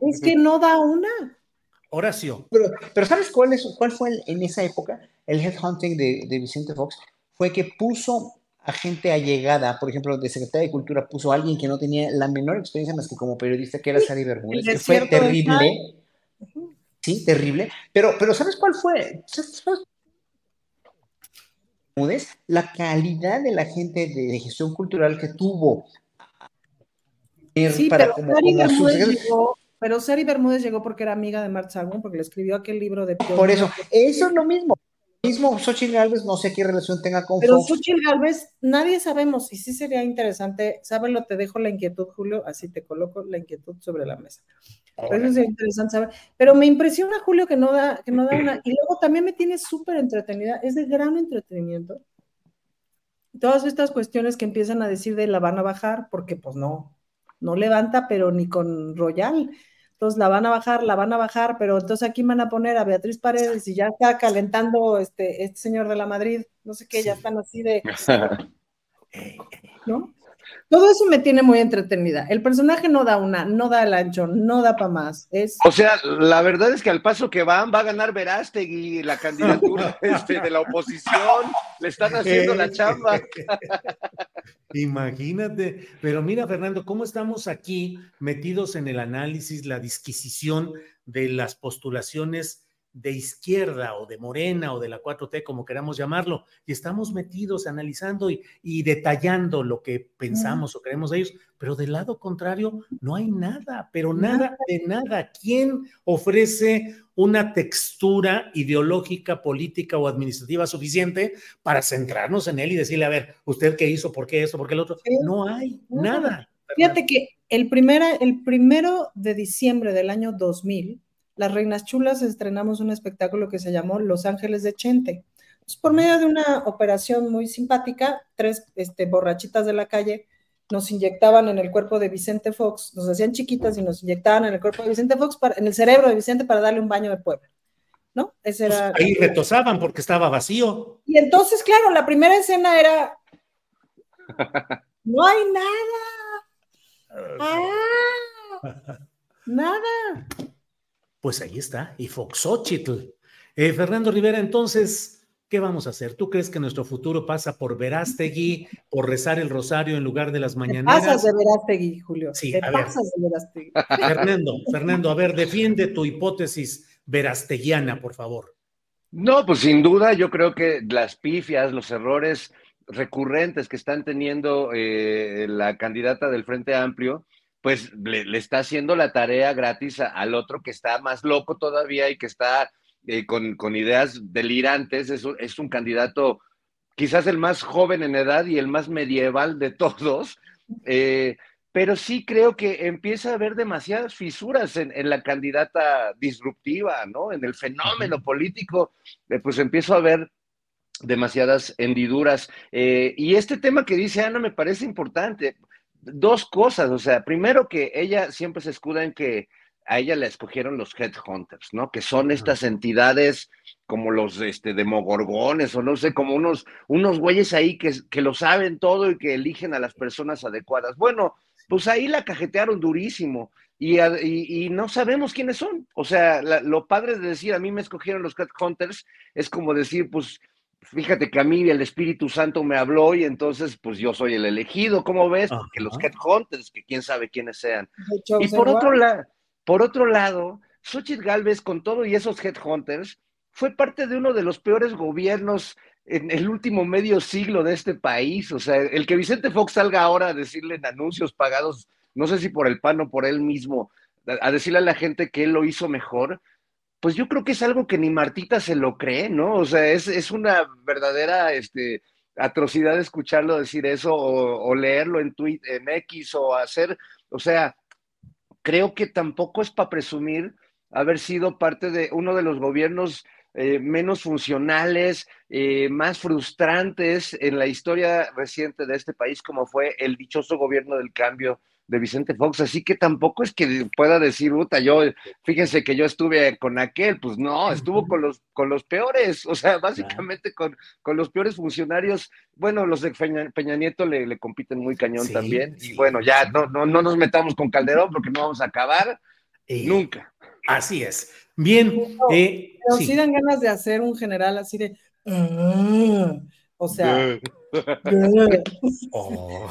Es que no da una. Horacio, Pero, pero ¿sabes cuál, es, cuál fue el- en esa época el headhunting de, de Vicente Fox? Fue que puso a gente allegada, por ejemplo, de Secretaría de Cultura, puso a alguien que no tenía la menor experiencia más que como periodista, que era Sari Bermúdez, que fue terrible. Sí, terrible. Pero, pero ¿sabes cuál fue? ¿Sabes- la calidad de la gente de, de gestión cultural que tuvo Sí, para pero como, Sari como llegó, pero Sari Bermúdez llegó porque era amiga de Marta Sagún, porque le escribió aquel libro de Por eso, eso es lo mismo. Mismo Xochitl Gálvez, no sé qué relación tenga con Pero Fox. Xochitl Galvez, nadie sabemos, y sí sería interesante, sábelo, te dejo la inquietud, Julio, así te coloco la inquietud sobre la mesa. Pero eso sería interesante saber. Pero me impresiona, Julio, que no da, que no da una. Y luego también me tiene súper entretenida, es de gran entretenimiento. Todas estas cuestiones que empiezan a decir de la van a bajar, porque pues no, no levanta, pero ni con Royal. Entonces la van a bajar, la van a bajar, pero entonces aquí van a poner a Beatriz Paredes y ya está calentando este, este señor de la Madrid, no sé qué, ya están así de, ¿no? Todo eso me tiene muy entretenida. El personaje no da una, no da el ancho, no da para más. Es O sea, la verdad es que al paso que van, va a ganar Verástegui la candidatura este, de la oposición. Le están haciendo la chamba. Imagínate, pero mira Fernando, cómo estamos aquí metidos en el análisis, la disquisición de las postulaciones de izquierda o de Morena o de la 4T, como queramos llamarlo, y estamos metidos analizando y, y detallando lo que pensamos o creemos de ellos, pero del lado contrario no hay nada, pero nada de nada. ¿Quién ofrece una textura ideológica, política o administrativa suficiente para centrarnos en él y decirle, a ver, usted qué hizo, por qué esto, por qué el otro? Sí. No hay No. nada. Fíjate que el, primera, el primero de diciembre del año 2000, las Reinas Chulas estrenamos un espectáculo que se llamó Los Ángeles de Chente. Pues, por medio de una operación muy simpática, tres este, borrachitas de la calle nos inyectaban en el cuerpo de Vicente Fox, nos hacían chiquitas y nos inyectaban en el cuerpo de Vicente Fox, para, en el cerebro de Vicente para darle un baño de pueblo. ¿No? Ese Pues era. ahí retosaban porque estaba vacío. Y entonces, claro, la primera escena era. No hay nada. Ah, nada. Pues ahí está, y Foxochitl. Eh, Fernando Rivera, entonces, ¿qué vamos a hacer? ¿Tú crees que nuestro futuro pasa por Verástegui, por rezar el rosario en lugar de las Te mañaneras? pasas de Verástegui, Julio. Sí, Te a ver. pasas de Verástegui. Fernando, Fernando, a ver, defiende tu hipótesis verasteguiana, por favor. No, pues sin duda yo creo que las pifias, los errores recurrentes que están teniendo eh, la candidata del Frente Amplio, pues le, le está haciendo la tarea gratis a- al otro que está más loco todavía y que está eh, con, con ideas delirantes. Es, un- es un candidato quizás el más joven en edad y el más medieval de todos. Eh, pero sí creo que empieza a haber demasiadas fisuras en, en la candidata disruptiva, ¿no? En el fenómeno político, eh, pues empiezo a ver demasiadas hendiduras. Eh, y este tema que dice Ana me parece importante. Dos cosas, o sea, primero que ella siempre se escuda en que a ella la escogieron los headhunters, ¿no? Que son estas entidades como los este, demogorgones o no sé, como unos, unos güeyes ahí que, que lo saben todo y que eligen a las personas adecuadas. Bueno, pues ahí la cajetearon durísimo y, y, no sabemos quiénes son. O sea, lo padre de decir, a mí me escogieron los headhunters, es como decir, pues fíjate que a mí el Espíritu Santo me habló y entonces pues yo soy el elegido, ¿cómo ves? Porque los headhunters, que quién sabe quiénes sean. Y por otro, lado por otro lado, Xochitl Galvez con todo y esos headhunters fue parte de uno de los peores gobiernos en el último medio siglo de este país. O sea, el que Vicente Fox salga ahora a decirle en anuncios pagados, no sé si por el pan o por él mismo, a decirle a la gente que él lo hizo mejor, pues yo creo que es algo que ni Martita se lo cree, ¿no? O sea, es, una verdadera este, atrocidad escucharlo decir eso o, leerlo en, tweet, en X o hacer, o sea, creo que tampoco es para presumir haber sido parte de uno de los gobiernos eh, menos funcionales, eh, más frustrantes en la historia reciente de este país, como fue el dichoso gobierno del cambio de Vicente Fox, así que tampoco es que pueda decir, puta, yo, fíjense que yo estuve con aquel, pues no, estuvo con los, con los peores, o sea, básicamente con, con los peores funcionarios, bueno, los de Peña, Nieto le, compiten muy cañón también, y bueno, ya no, no, no nos metamos con Calderón porque no vamos a acabar nunca. Así es. Bien. Eh, pero sí. dan ganas de hacer un general así de... Ah", o sea, oh.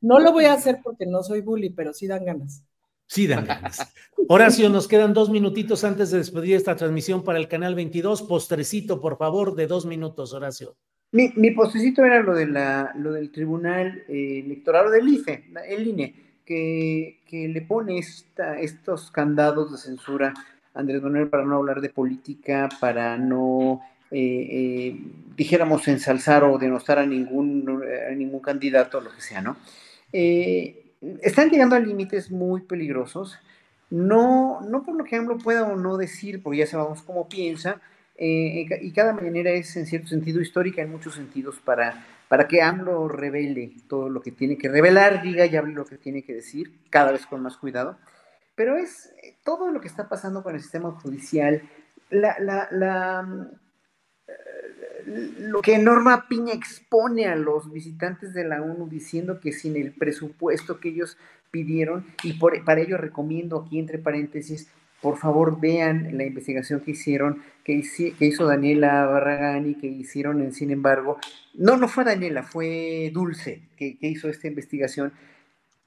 No lo voy a hacer porque no soy bully, pero sí dan ganas. Sí dan ganas. Horacio, nos quedan dos minutitos antes de despedir esta transmisión para el canal 22. Postrecito, por favor, de dos minutos, Horacio. Mi, mi postrecito era lo, de la, lo del Tribunal eh, Electoral del IFE, el INE, que, que le pone esta, estos candados de censura a Andrés Manuel para no hablar de política, para no eh, eh, dijéramos, ensalzar o denostar a ningún, ningún candidato, lo que sea, ¿no? Eh, están llegando a límites muy peligrosos, no, no por lo que AMLO pueda o no decir, porque ya sabemos cómo piensa, y cada manera es en cierto sentido histórica, en muchos sentidos, para, para que AMLO revele todo lo que tiene que revelar, diga y hable lo que tiene que decir, cada vez con más cuidado. Pero es todo lo que está pasando con el sistema judicial, la, la, la lo que Norma Piña expone a los visitantes de la ONU diciendo que sin el presupuesto que ellos pidieron, y para ello recomiendo aquí entre paréntesis, por favor vean la investigación que hicieron, que, hizo Daniela Barragán y que hicieron en Sin embargo, no, no fue Daniela, fue Dulce que, que hizo esta investigación,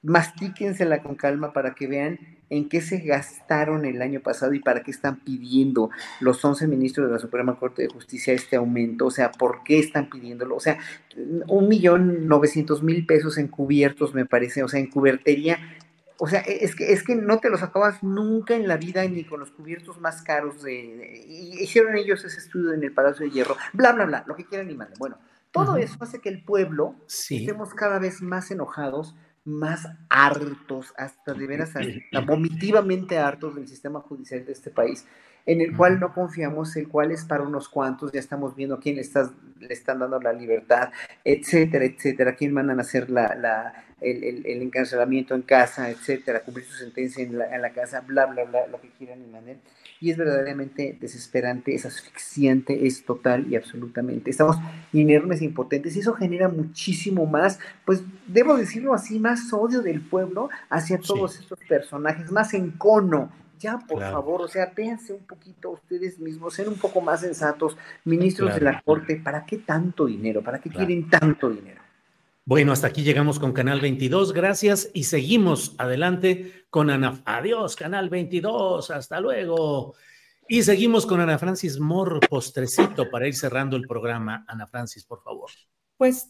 mastíquensela con calma para que vean en qué se gastaron el año pasado y para qué están pidiendo los 11 ministros de la Suprema Corte de Justicia este aumento, o sea, ¿por qué están pidiéndolo? O sea, un millón novecientos mil pesos encubiertos me parece, o sea, en cubertería. O sea, es que, es que no te los acabas nunca en la vida ni con los cubiertos más caros de, hicieron ellos ese estudio en el Palacio de Hierro, bla, bla, bla, lo que quieran y manden. Bueno, todo eso hace que el pueblo estemos cada vez más enojados, más hartos, hasta de veras, hasta vomitivamente hartos del sistema judicial de este país, en el cual no confiamos, el cual es para unos cuantos, ya estamos viendo quién le, le están dando la libertad, etcétera, etcétera, quién mandan a hacer la, la el, el, encarcelamiento en casa, etcétera, cumplir su sentencia en la, en la casa, bla, bla, bla, lo que quieran y manden y es verdaderamente desesperante, es asfixiante, es total y absolutamente. Estamos inermes e impotentes y eso genera muchísimo más, pues debo decirlo así, más odio del pueblo hacia todos estos personajes, más encono. Ya, por favor, o sea, véanse un poquito ustedes mismos, sean un poco más sensatos, ministros de la Corte, ¿para qué tanto dinero? ¿Para qué quieren tanto dinero? Bueno, hasta aquí llegamos con Canal 22. Gracias y seguimos adelante con Ana. Adiós, Canal 22. Hasta luego. Y seguimos con Ana Francis Mor, postrecito para ir cerrando el programa. Ana Francis, por favor. Pues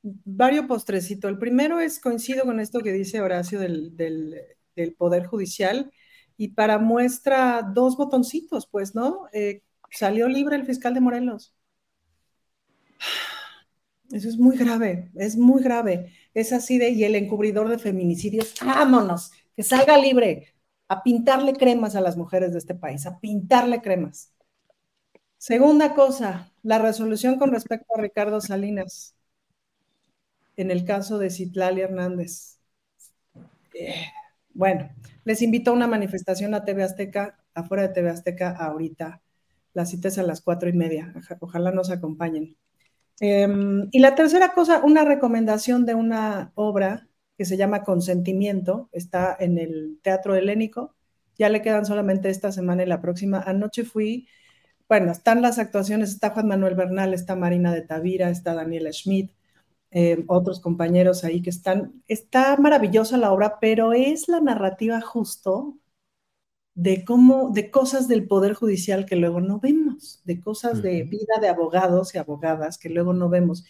varios postrecitos. El primero es, coincido con esto que dice Horacio del, del, Poder Judicial. Y para muestra, dos botoncitos, pues, ¿no? Eh, salió libre el fiscal de Morelos. Eso es muy grave, es muy grave. Es así de, y el encubridor de feminicidios, vámonos, que salga libre, a pintarle cremas a las mujeres de este país, a pintarle cremas. Segunda cosa, la resolución con respecto a Ricardo Salinas en el caso de Citlali Hernández. Eh, bueno, les invito a una manifestación a TV Azteca, afuera de TV Azteca ahorita. La cita es a las cuatro y media. Ojalá nos acompañen. Em, y la tercera cosa, una recomendación de una obra que se llama Consentimiento, está en el Teatro Helénico. Ya le quedan solamente esta semana y la próxima. Anoche fui bueno, están las actuaciones, está Juan Manuel Bernal, está Marina de Tavira, está Daniela Schmidt, eh, otros compañeros ahí que están. Está maravillosa la obra, pero es la narrativa justo de cómo, de cosas del Poder Judicial que luego no vemos, de cosas de vida de abogados y abogadas que luego no vemos.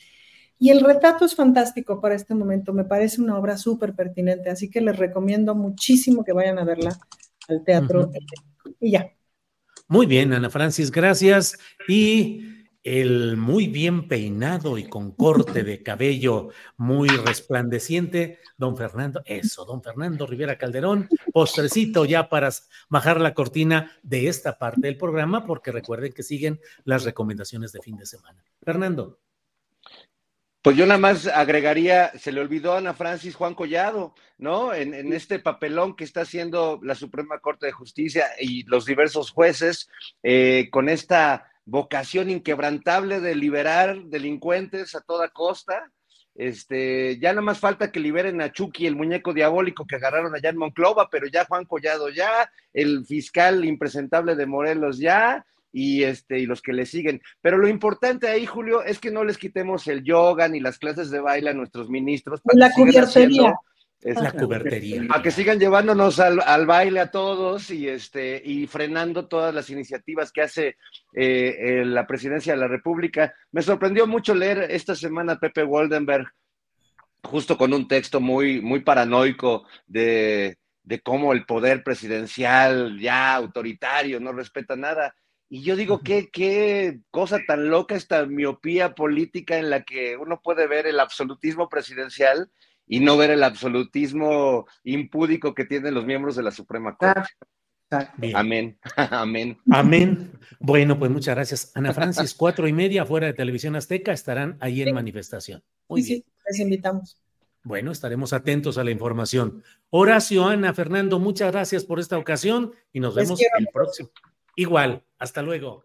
Y el retrato es fantástico para este momento, me parece una obra súper pertinente, así que les recomiendo muchísimo que vayan a verla al teatro. Y ya, muy bien, Ana Francis, gracias. Y el muy bien peinado y con corte de cabello muy resplandeciente, don Fernando, eso, don Fernando Rivera Calderón, postrecito ya para bajar la cortina de esta parte del programa, porque recuerden que siguen las recomendaciones de fin de semana. Fernando. Pues yo nada más agregaría, se le olvidó a Ana Francis Juan Collado, ¿no? En, este papelón que está haciendo la Suprema Corte de Justicia y los diversos jueces eh, con esta vocación inquebrantable de liberar delincuentes a toda costa. Este, ya nada más falta que liberen a Chucky, el muñeco diabólico que agarraron allá en Monclova, pero ya Juan Collado ya, el fiscal impresentable de Morelos ya, y este y los que le siguen. Pero lo importante ahí, Julio, es que no les quitemos el yoga ni las clases de baile a nuestros ministros. Para la cubertería. Es la cubertería. A que sigan llevándonos al, baile a todos y este y frenando todas las iniciativas que hace eh, la presidencia de la República. Me sorprendió mucho leer esta semana a Pepe Waldenberg, justo con un texto muy, muy paranoico de, de cómo el poder presidencial ya autoritario no respeta nada. Y yo digo, ¿qué, qué cosa tan loca esta miopía política en la que uno puede ver el absolutismo presidencial y no ver el absolutismo impúdico que tienen los miembros de la Suprema Corte. Amén. Amén. Amén. Bueno, pues muchas gracias. Ana Francis, cuatro y media fuera de Televisión Azteca, estarán ahí en manifestación. Muy sí, bien. Sí, les invitamos. Bueno, estaremos atentos a la información. Horacio, Ana, Fernando, muchas gracias por esta ocasión y nos vemos el próximo. Igual, hasta luego.